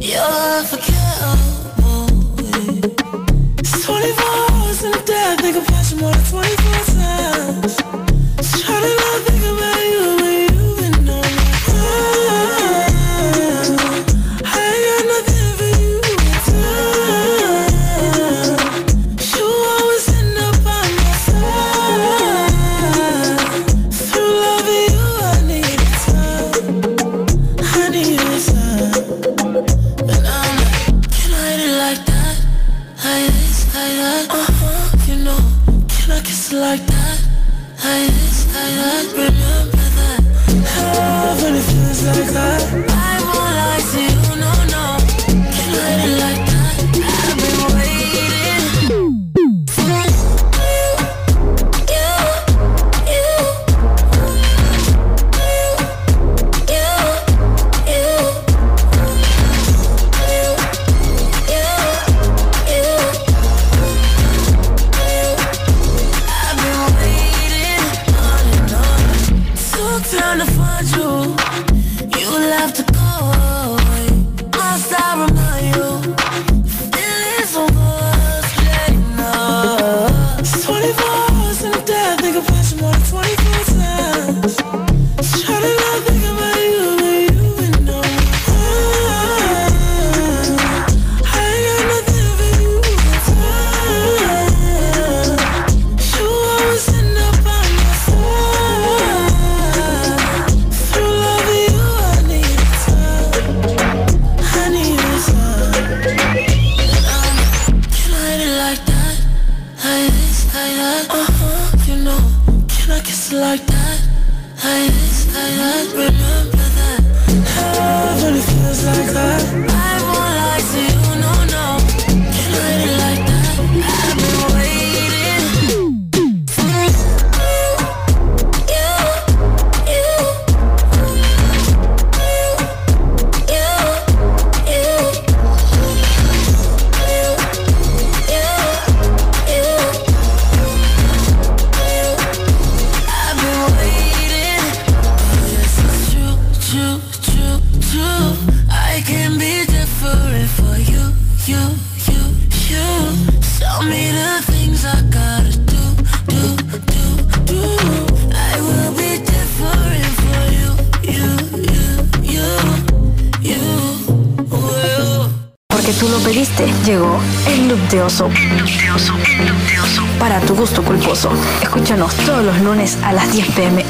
You're unforgettable. It's 24 hours in a day. I think about you more than 24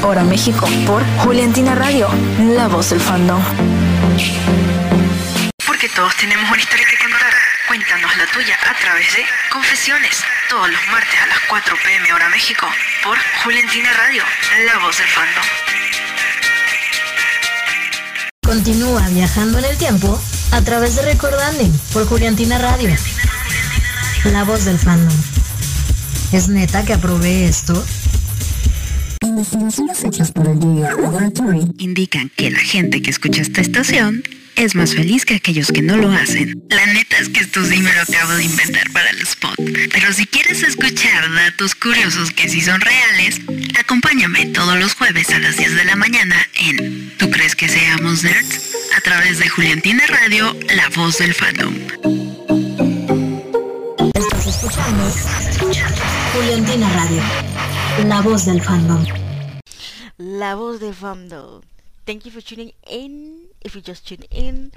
hora México por Juliantina Radio, la voz del fandom. Porque todos tenemos una historia que contar. Cuéntanos la tuya a través de Confesiones, todos los martes a las 4 pm hora México, por Juliantina Radio, la voz del fandom. Continúa viajando en el tiempo a través de Recordanding por Juliantina Radio. La voz del fandom. ¿Es neta que aprobé esto? Investigaciones hechas por el New York Laboratory indican que la gente que escucha esta estación es más feliz que aquellos que no lo hacen. La neta es que esto sí me lo acabo de inventar para el spot. Pero si quieres escuchar datos curiosos que sí son reales, acompáñame todos los jueves a las 10 de la mañana en ¿Tú crees que seamos nerds? A través de Juliantina Radio, la voz del fandom. Estás escuchando Juliantina Radio. La voz del fandom. La voz del fandom. Thank you for tuning in. If you just tuned in,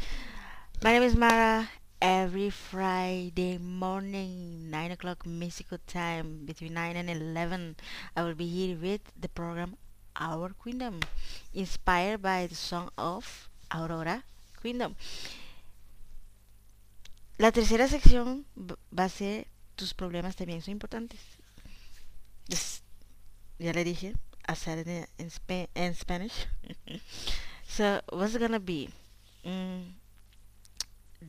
my name is Mara. Every Friday morning, 9 o'clock Mexico time, between 9 and 11, I will be here with the program Our Kingdom, inspired by the song of Aurora Kingdom. La tercera sección va a ser tus problemas también son importantes. Ya le dije, I said it in, in, in Spanish. so what's it gonna be? Mm,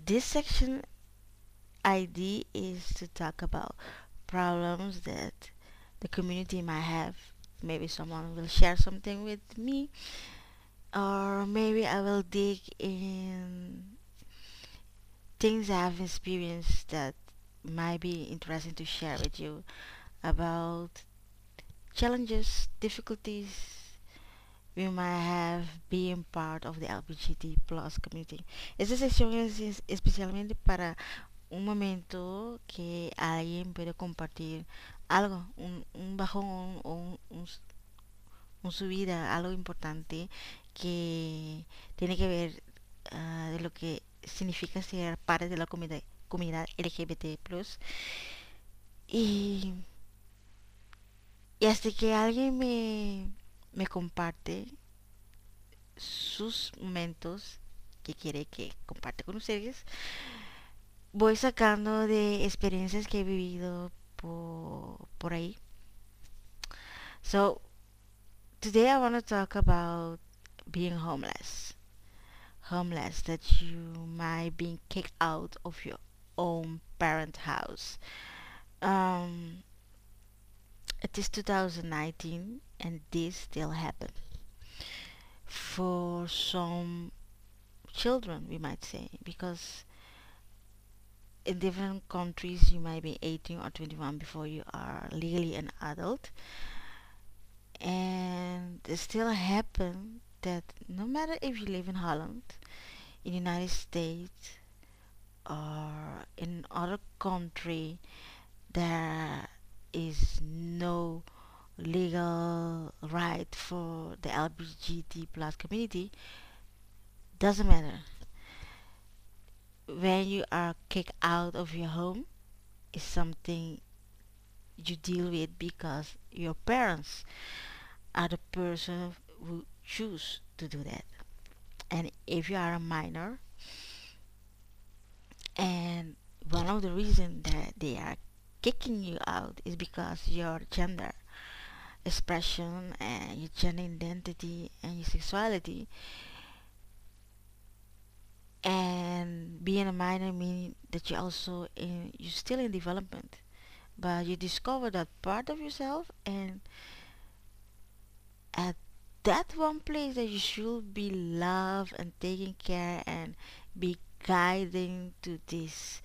this section ID is to talk about problems that the community might have. Maybe someone will share something with me, or maybe I will dig in things I've experienced that might be interesting to share with you about challenges, difficulties we might have being part of the LGBT plus community. Esta sección es, es especialmente para un momento que alguien puede compartir algo, un, bajón o un, subida, algo importante que tiene que ver ah, de lo que significa ser parte de la comunidad, LGBT plus y, y hasta que alguien me, me comparte sus momentos que quiere que comparte con ustedes voy sacando de experiencias que he vivido por, por ahí. So today I want to talk about being homeless. Homeless that you might be kicked out of your own parent house. Um, it is 2019 and this still happen for some children we might say because in different countries you might be 18 or 21 before you are legally an adult. And it still happen that no matter if you live in Holland in United States or in other country there is no legal right for the LGBT plus community. Doesn't matter. When you are kicked out of your home is something you deal with because your parents are the person who choose to do that. And if you are a minor and one of the reasons that they are kicking you out is because your gender expression and your gender identity and your sexuality. And being a minor means that you're also in you're still in development but you discover that part of yourself and at that one place that you should be loved and taken care and be guiding to this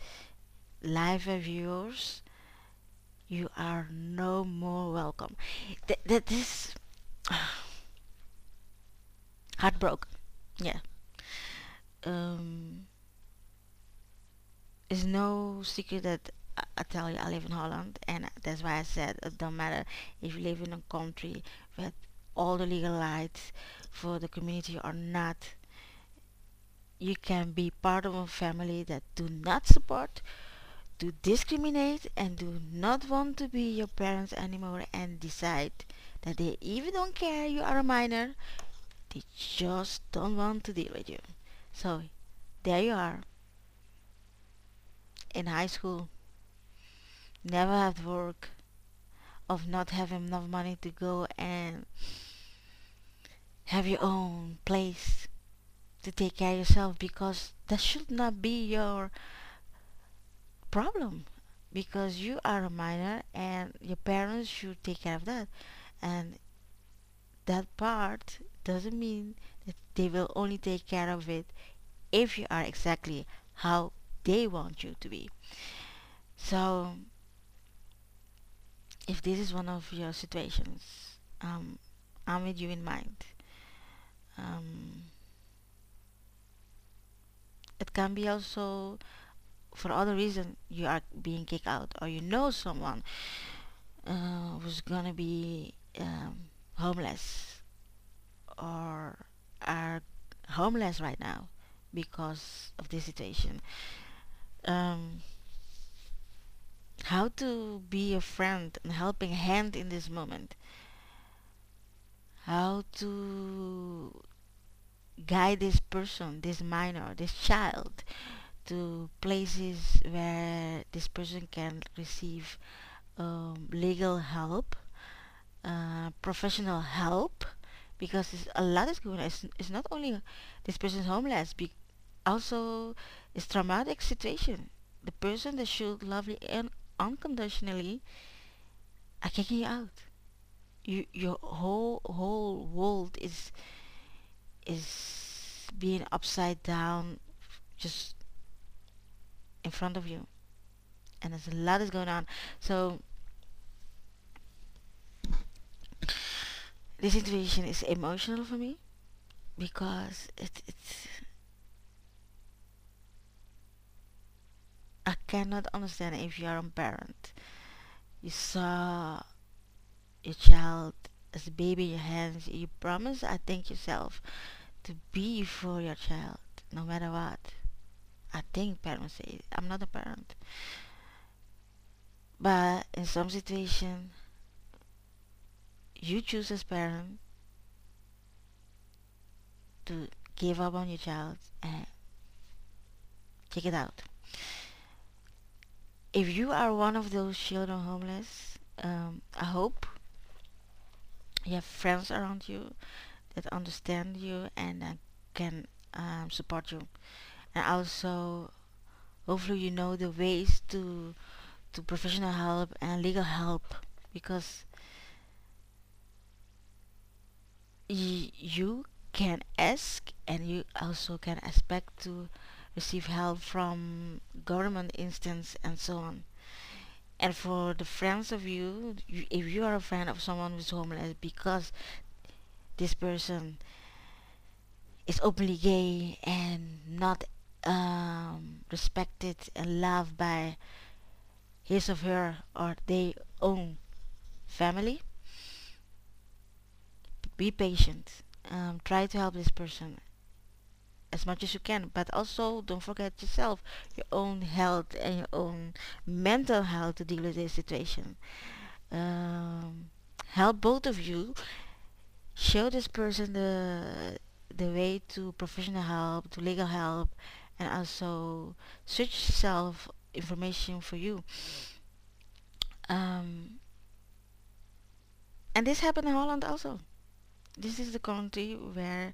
life of yours you are no more welcome. Th- that this heartbroken. Yeah. Um it's no secret that I, I tell you I live in Holland and that's why I said it don't matter if you live in a country with all the legal rights for the community or not you can be part of a family that do not support to discriminate and do not want to be your parents anymore and decide that they even don't care you are a minor they just don't want to deal with you. So there you are. In high school never have work of not having enough money to go and have your own place to take care of yourself because that should not be your problem because you are a minor and your parents should take care of that. And that part doesn't mean that they will only take care of it if you are exactly how they want you to be. So if this is one of your situations um, I'm with you in mind. Um, it can be also for other reason you are being kicked out or you know someone uh, who's gonna be um, homeless or are homeless right now because of this situation. Um, how to be a friend and helping hand in this moment? How to guide this person this minor this child to places where this person can receive um, legal help uh, professional help because a lot is going on. It's, it's not only this person's homeless also it's traumatic situation. The person that should love you and unconditionally are kicking you out. You your whole whole world is is being upside down just in front of you and there's a lot is going on so this situation is emotional for me because it, it's I cannot understand if you are a parent. You saw your child as a baby in your hands. You promise, I think yourself, to be for your child, no matter what. I think parents say. I'm not a parent, but in some situation, you choose as parent to give up on your child and take it out if you are one of those children homeless, um, I hope you have friends around you that understand you and uh, can um, support you. And also, hopefully, you know the ways to to professional help and legal help because you can ask and you also can expect to receive help from government instance and so on. And for the friends of you, you if you are a friend of someone who's homeless because this person is openly gay and not um, respected and loved by his or her or their own family. Be patient. Um, try to help this person as much as you can but also don't forget yourself your own health and your own mental health to deal with this situation. Um, help both of you. Show this person the the way to professional help to legal help and also search self information for you. Um, and this happened in Holland also. This is the country where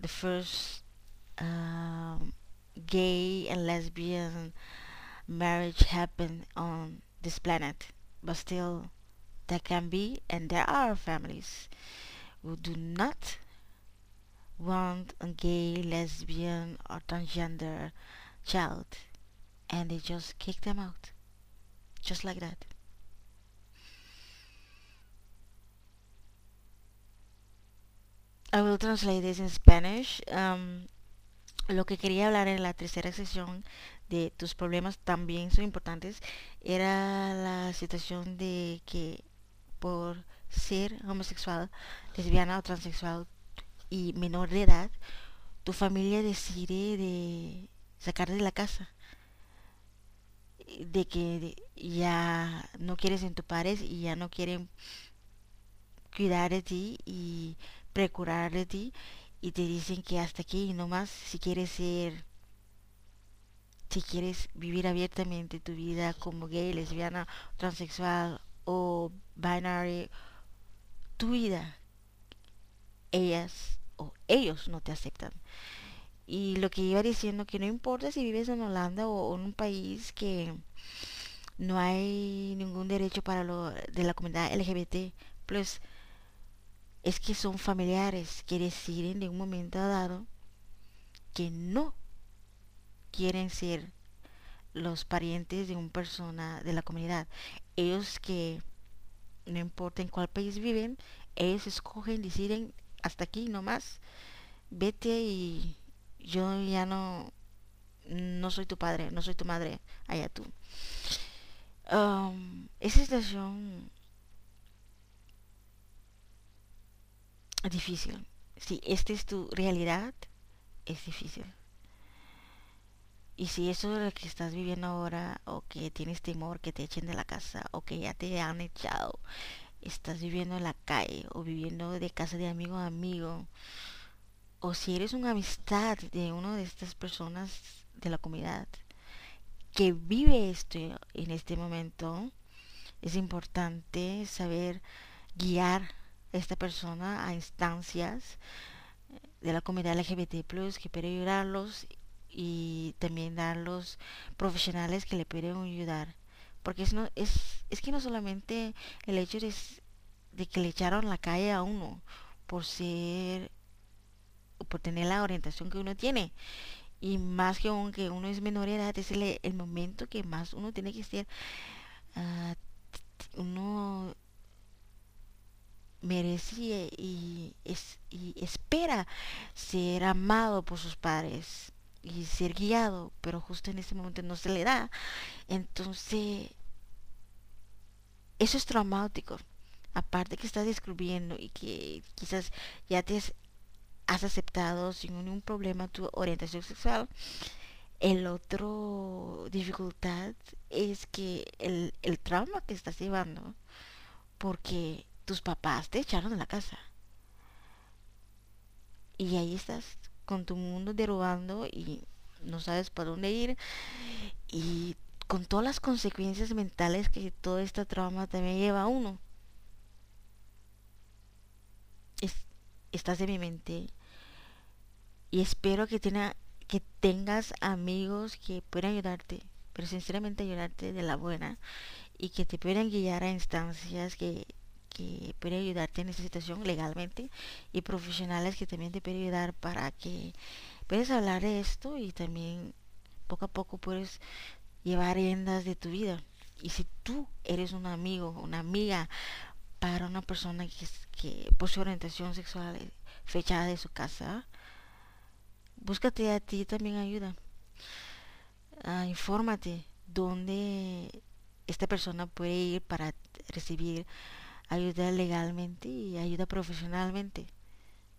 the first um, gay and lesbian marriage happened on this planet. But still there can be and there are families who do not want a gay lesbian or transgender child and they just kick them out just like that I will translate this in Spanish. Um, lo que quería hablar en la tercera sesión de tus problemas también son importantes era la situación de que por ser homosexual, lesbiana o transexual y menor de edad, tu familia decide de sacarte de la casa. De que ya no quieres en tu pares y ya no quieren cuidar de ti y procurar de ti y te dicen que hasta aquí y no más si quieres ser si quieres vivir abiertamente tu vida como gay, lesbiana, transexual o binary, tu vida, ellas ellos no te aceptan. Y lo que iba diciendo que no importa si vives en Holanda o, en un país que no hay ningún derecho para lo de la comunidad LGBT, pues es que son familiares que deciden de un momento dado que no quieren ser los parientes de una persona de la comunidad. Ellos que no importa en cuál país viven, ellos escogen, deciden hasta aquí nomás, vete y yo ya no, no soy tu padre, no soy tu madre, allá tú. Um, esa situación difícil. Si esta es tu realidad, es difícil. Y si eso es lo que estás viviendo ahora, o que tienes temor que te echen de la casa, o que ya te han echado, estás viviendo en la calle, o viviendo de casa de amigo a amigo, o si eres una amistad de una de estas personas de la comunidad que vive esto en este momento, es importante saber guiar esta persona a instancias de la comunidad LGBT que puede ayudarlos y también dar los profesionales que le pueden ayudar porque es, no, es, es que no solamente el hecho de, de que le echaron la calle a uno por ser por tener la orientación que uno tiene y más que aunque uno es menor de edad es el, momento que más uno tiene que ser uh, uno merecía y, es, y espera ser amado por sus padres y ser guiado, pero justo en ese momento no se le da. Entonces, eso es traumático. Aparte que estás descubriendo y que quizás ya te has, aceptado sin ningún problema tu orientación sexual, el otro dificultad es que el, el trauma que estás llevando, porque tus papás te echaron de la casa. Y ahí estás con tu mundo derrubando y no sabes para dónde ir. Y con todas las consecuencias mentales que todo este trauma también lleva a uno. Es- estás en mi mente. Y espero que, tenga, que tengas amigos que puedan ayudarte, pero sinceramente ayudarte de la buena y que te puedan guiar a instancias que, que pueden ayudarte en esta situación legalmente y profesionales que también te pueden ayudar para que puedas hablar de esto y también poco a poco puedes llevar riendas de tu vida. Y si tú eres un amigo, una amiga para una persona que, que por su orientación sexual fechada de su casa, búscate a ti también ayuda. Ah, infórmate dónde esta persona puede ir para recibir ayuda legalmente y ayuda profesionalmente.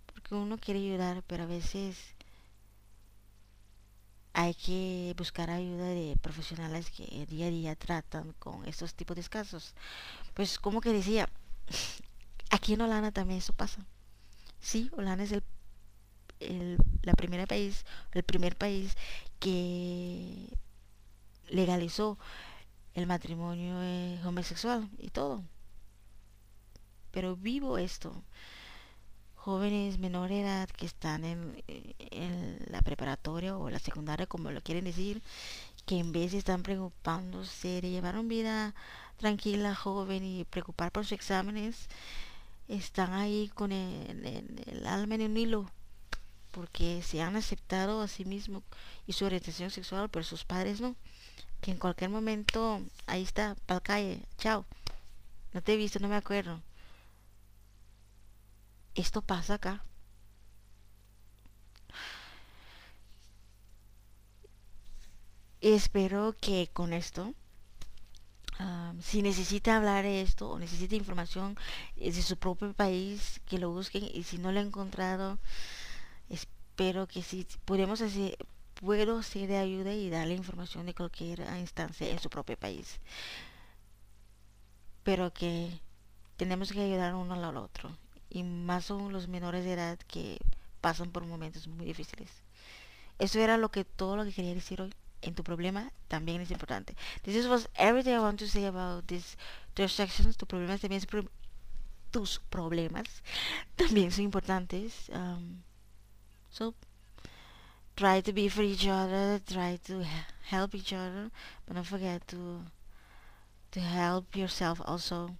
Porque uno quiere ayudar, pero a veces hay que buscar ayuda de profesionales que día a día tratan con estos tipos de casos. Pues como que decía, aquí en Holanda también eso pasa. Sí, Holanda es el, el la primera país, el primer país que legalizó el matrimonio eh, homosexual y todo. Pero vivo esto. Jóvenes menor edad que están en, la preparatoria o la secundaria, como lo quieren decir, que en vez de están preocupándose de llevar una vida tranquila, joven y preocupar por sus exámenes, están ahí con el, alma en un hilo porque se han aceptado a sí mismos y su orientación sexual, pero sus padres no. Que en cualquier momento, ahí está, para calle, chao. No te he visto, no me acuerdo. Esto pasa acá. Espero que con esto, si necesita hablar de esto o necesita información eh, de su propio país, que lo busquen y si no lo he encontrado, espero que si podemos hacer, puedo ser de ayuda y darle información de cualquier instancia en su propio país. Pero que tenemos que ayudar uno al otro. Y más son los menores de edad que pasan por momentos muy difíciles. Eso era lo que todo lo que quería decir hoy. En tu problema también es importante. This was everything I want to say about this two sections. Tus problemas también es tus problemas también son importantes. Um, so try to be for each other. Try to he- help each other, but don't forget to to help yourself also.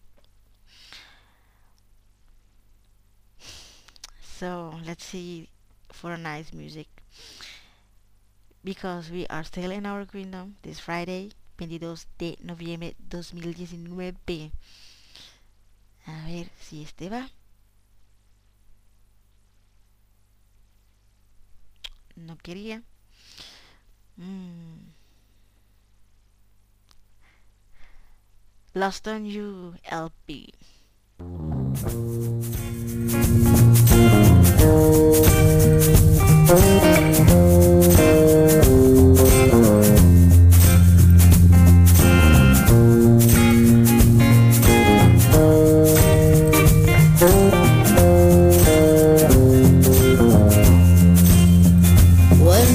So let's see for a nice music. Because we are still in our kingdom this Friday, 22 de noviembre 2019. A ver si este va. No quería. Mm. Lost on You LP. When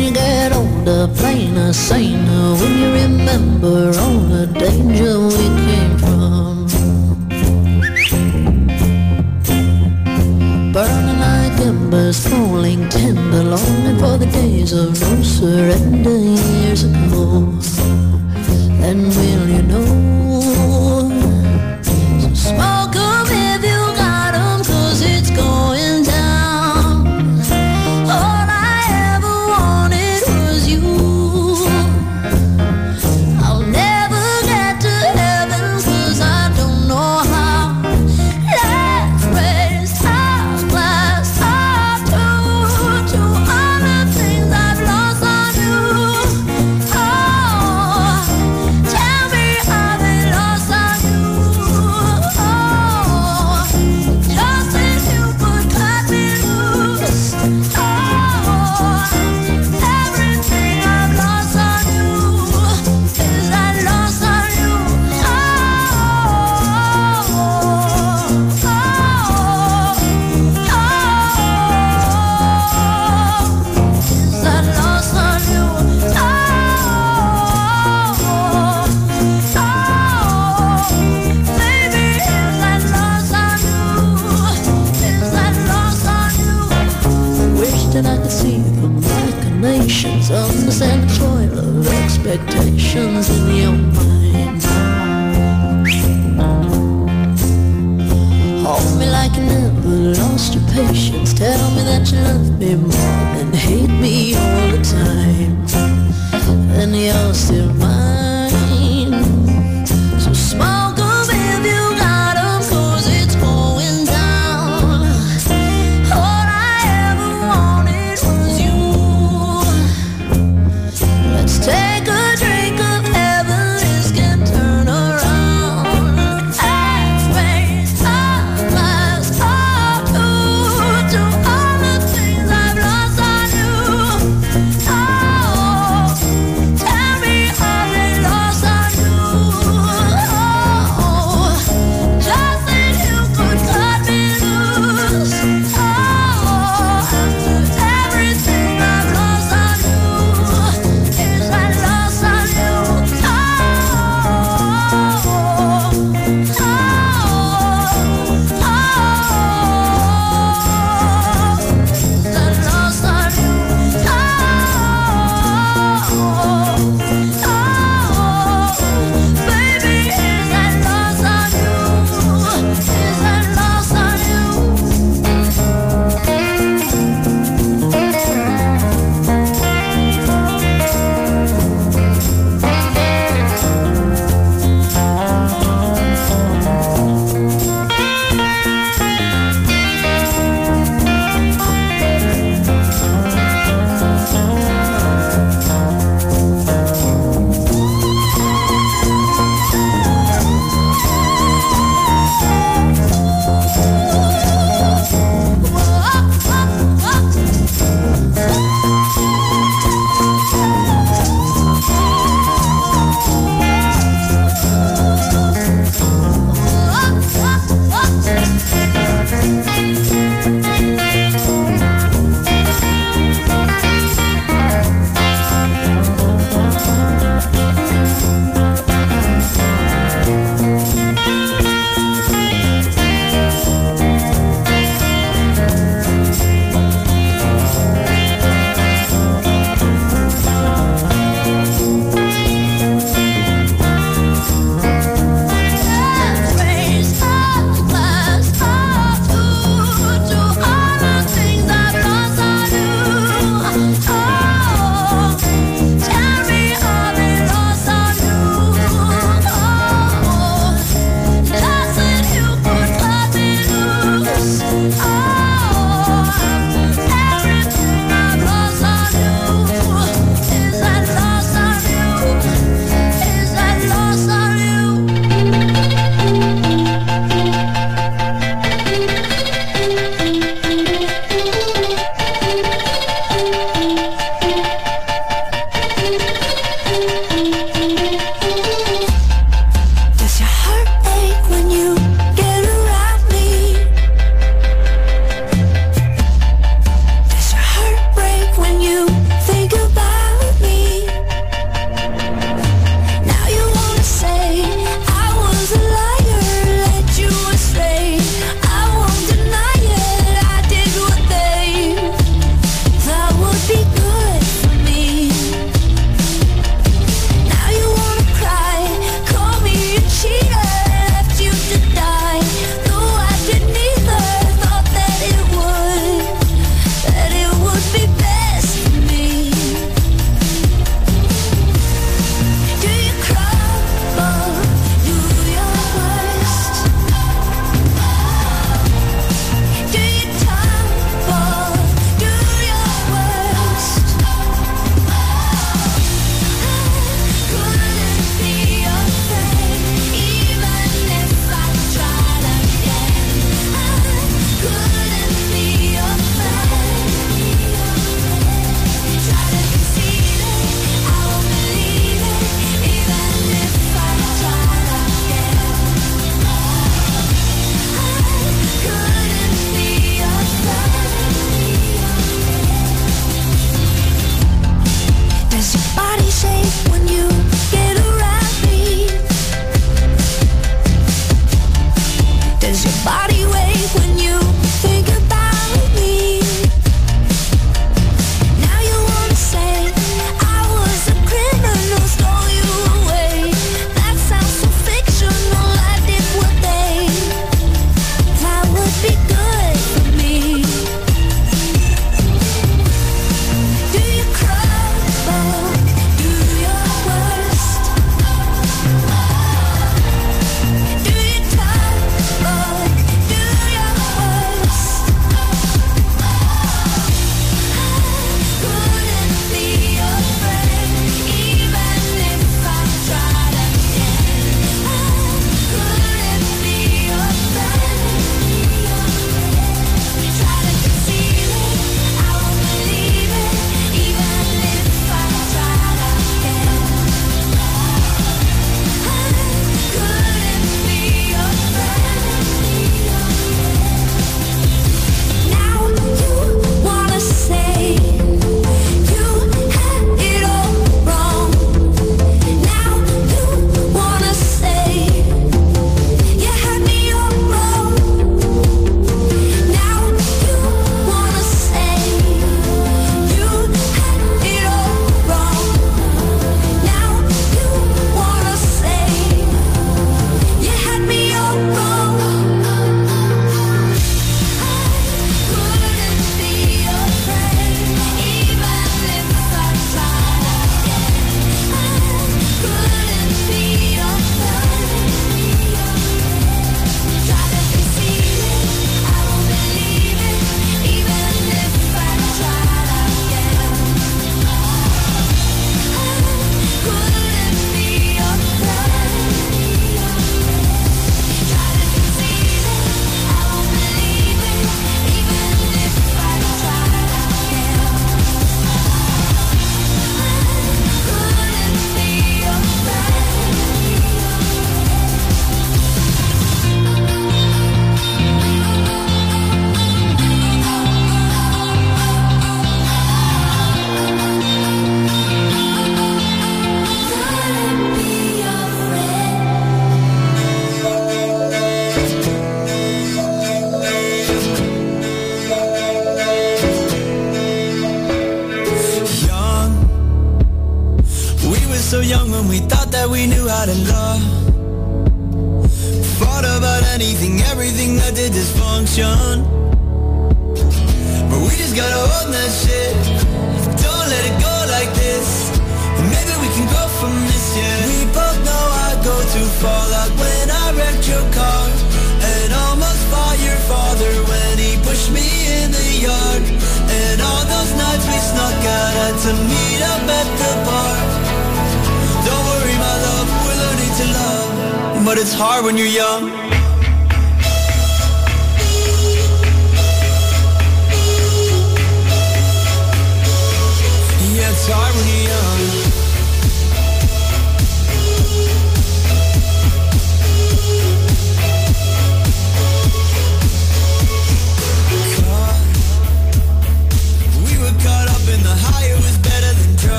you get older, plainer, saner, when you remember all the danger we came like embers, falling tender, longing for the days of no surrender years ago. And will you know?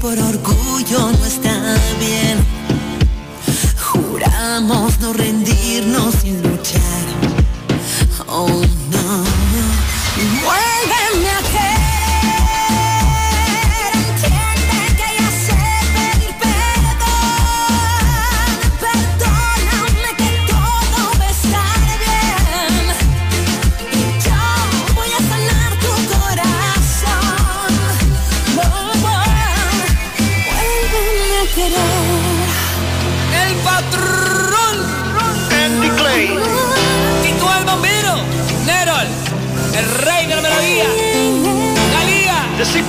Por orgullo no está bien. Juramos no rendirnos sin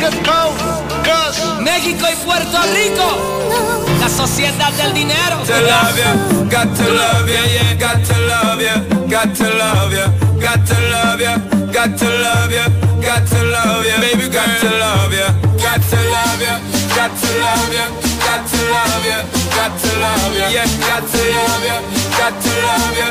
Gus. México y Puerto Rico. La sociedad del dinero. to love ya, got to love ya, yeah, got to love ya, got to love ya, got to love ya, got to love ya, got to love ya, baby, got to love ya, got to love ya, got to love ya, got to love ya, got to love ya, yeah, got to love ya, got to love ya,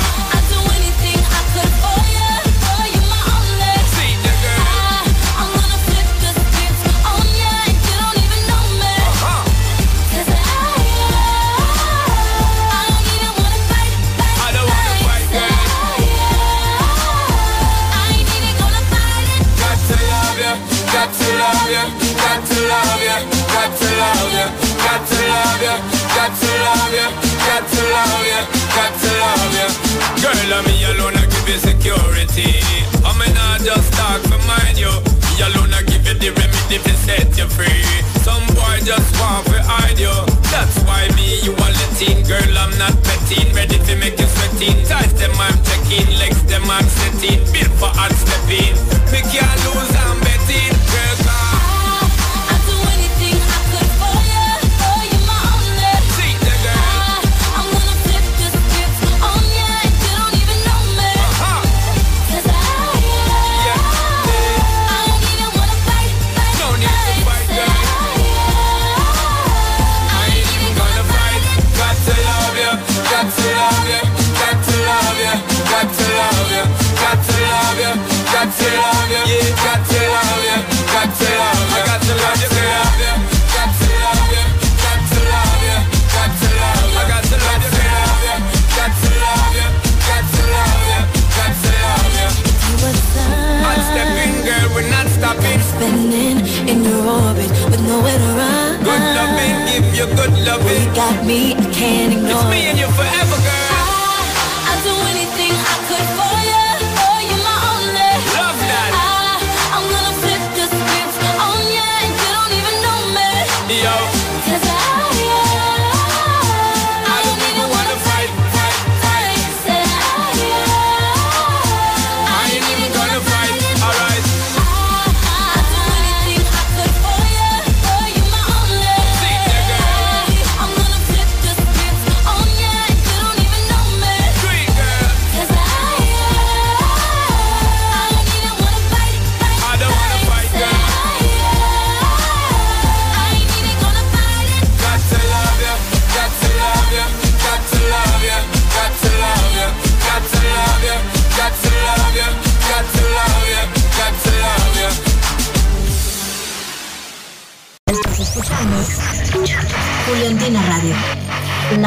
love ya, got to love ya, got to love ya, got to love ya, got to love ya, got to love ya. Girl, I'm me alone, I give you security. I may not just talk for mind you. Me alone, I give you the remedy to set you free. Some boy just want to hide you. That's why me, you are letting. Girl, I'm not petting. Ready to make you sweating. Ties them I'm checking. Legs them I'm setting. Built for hard stepping. Me can't lose, I'm betting. Good loving. You got me, I can't ignore. It's me and you forever,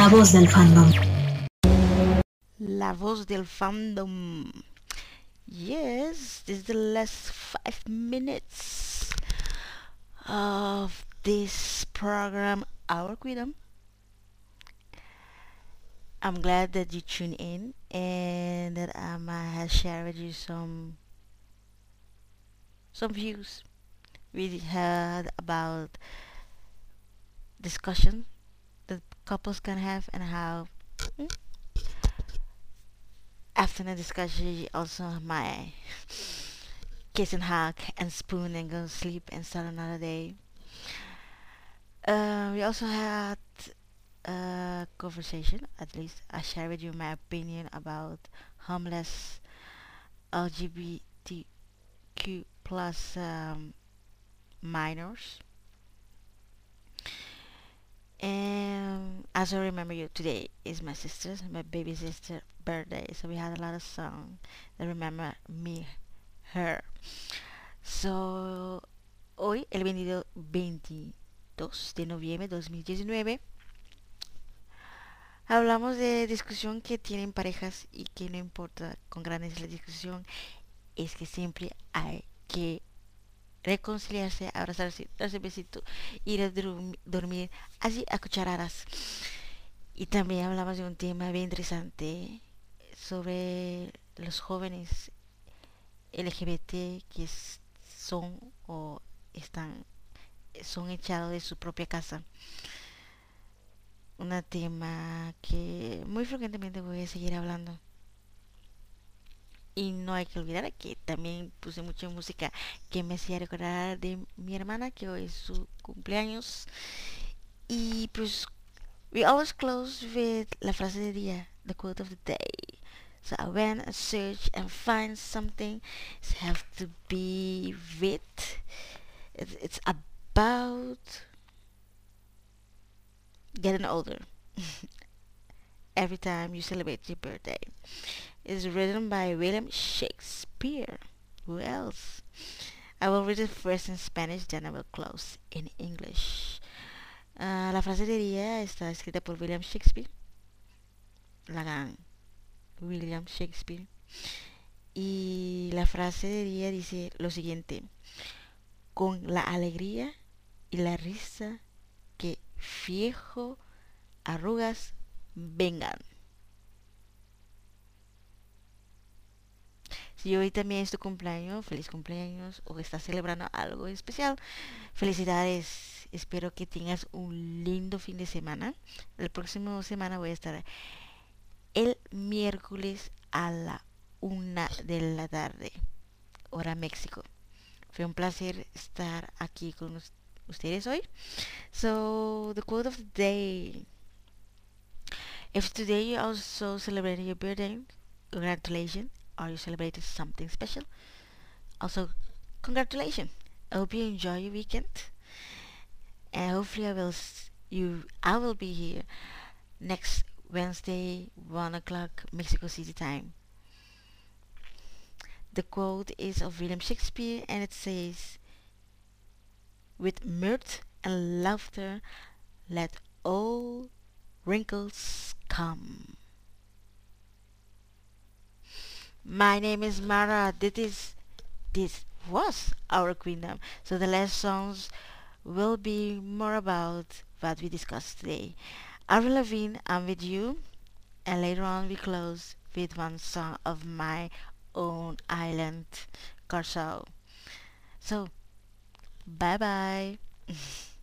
la voz del fandom. La voz del fandom. Yes, this is the last five minutes of this program, Our Freedom. I'm glad that you tune in and that I have shared with you some some views we had about discussion couples can have and how hmm, after the discussion also my kiss and hug and spoon and go sleep and start another day. Uh, we also had a conversation at least I share with you my opinion about homeless LGBTQ plus um, minors and as I remember you today is my sister's my baby sister birthday so we had a lot of songs that remember me her. So hoy el 22 22 de noviembre 2019 hablamos de discusión que tienen parejas y que no importa con grandes la discusión es que siempre hay que reconciliarse, abrazarse, darse besito, ir a dormir así a cucharadas. Y también hablamos de un tema bien interesante sobre los jóvenes LGBT que son o están son echados de su propia casa. Un tema que muy frecuentemente voy a seguir hablando. Y no hay que olvidar que también puse mucha música que me hacía recordar de mi hermana que hoy es su cumpleaños. Y pues we always close with la frase del día, the quote of the day. So I went and search and find something. It have to be with. It's, it's about getting older. Every time you celebrate your birthday. It's written by William Shakespeare. Who else? I will read it first in Spanish, then I will close in English. Ah, la frase del día está escrita por William Shakespeare. La gran William Shakespeare. Y la frase día dice lo siguiente. Con la alegría y la risa que viejo arrugas vengan. Si hoy también es tu cumpleaños, feliz cumpleaños o estás celebrando algo especial, felicidades. Espero que tengas un lindo fin de semana. El próximo semana voy a estar el miércoles a la una de la tarde, hora México. Fue un placer estar aquí con us- ustedes hoy. So, the quote of the day. If today you also celebrated your birthday, congratulations. Or you celebrated something special, also congratulations. I hope you enjoy your weekend. And hopefully I will you I will be here next Wednesday, one o'clock Mexico City time. The quote is of William Shakespeare and it says with mirth and laughter let all wrinkles come. My name is Mara. This is this was our kingdom. So the last songs will be more about what we discussed today. Avril Lavigne, I'm with you, and later on we close with one song of my own island, Curaçao. So, bye bye.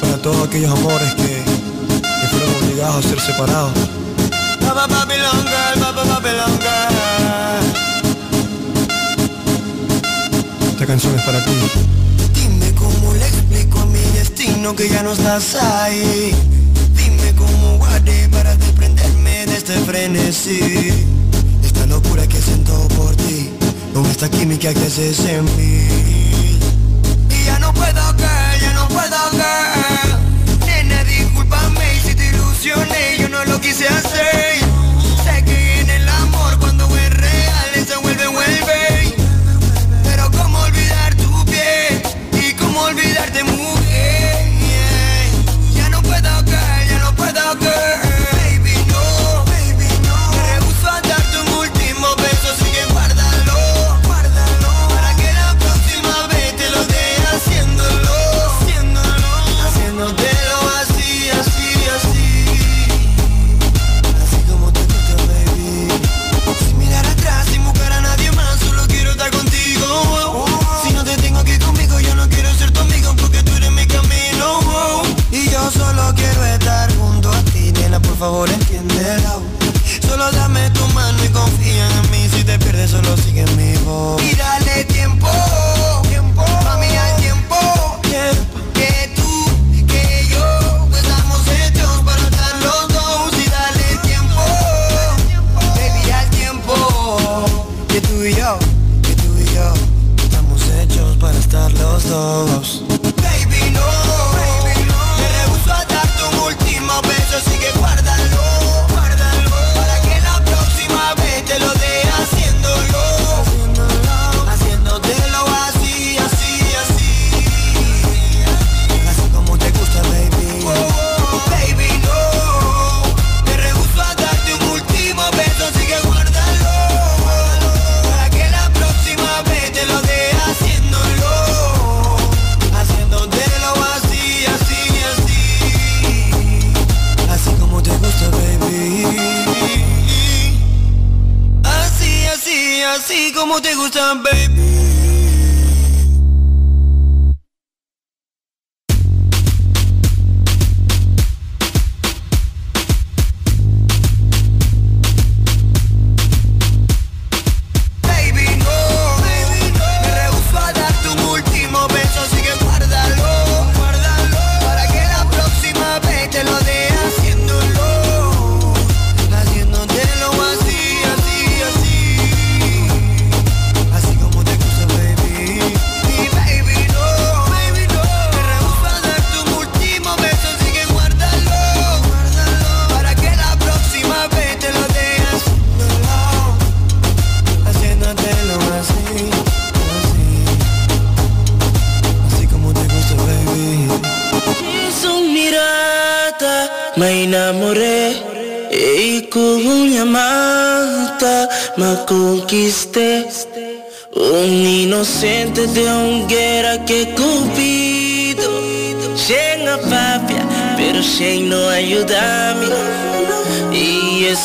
Para todos aquellos amores que, que fueron obligados a ser separados. Esta canción es para ti. Dime cómo le explico a mi destino que ya no estás ahí. Dime cómo guardé para desprenderme de este frenesí. Esta locura que siento por ti con esta química que haces en no puedo girl, yo no puedo girl Nena, discúlpame si te ilusioné, yo no lo quise hacer. Sé que te gustan, baby.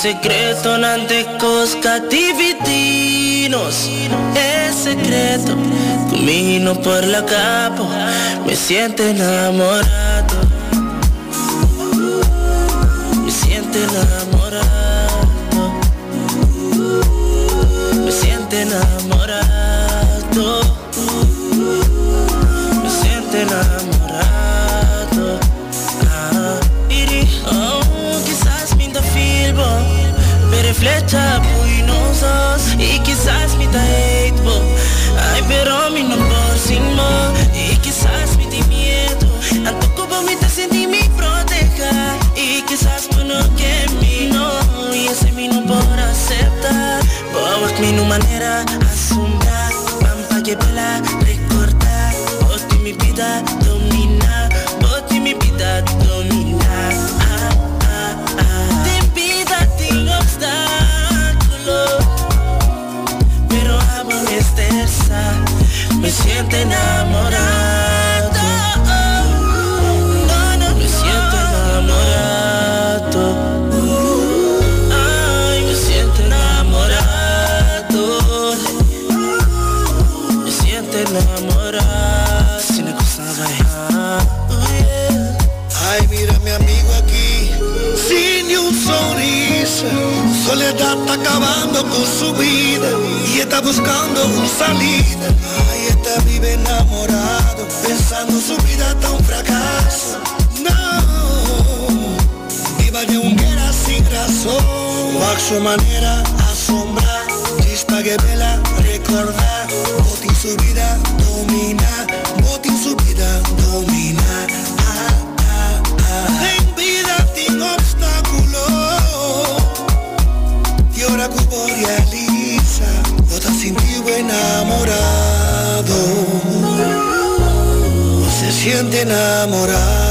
secreto nante cativitinos Es secreto Camino por la capa Me siento enamorado. touch acabando con su vida y está buscando un salida. Ahí está vive enamorado, pensando su vida está un fracaso. No, viva de un era sin razón, a su manera asombrar, chispa que vela recordar, Botín su vida ένα μωρά.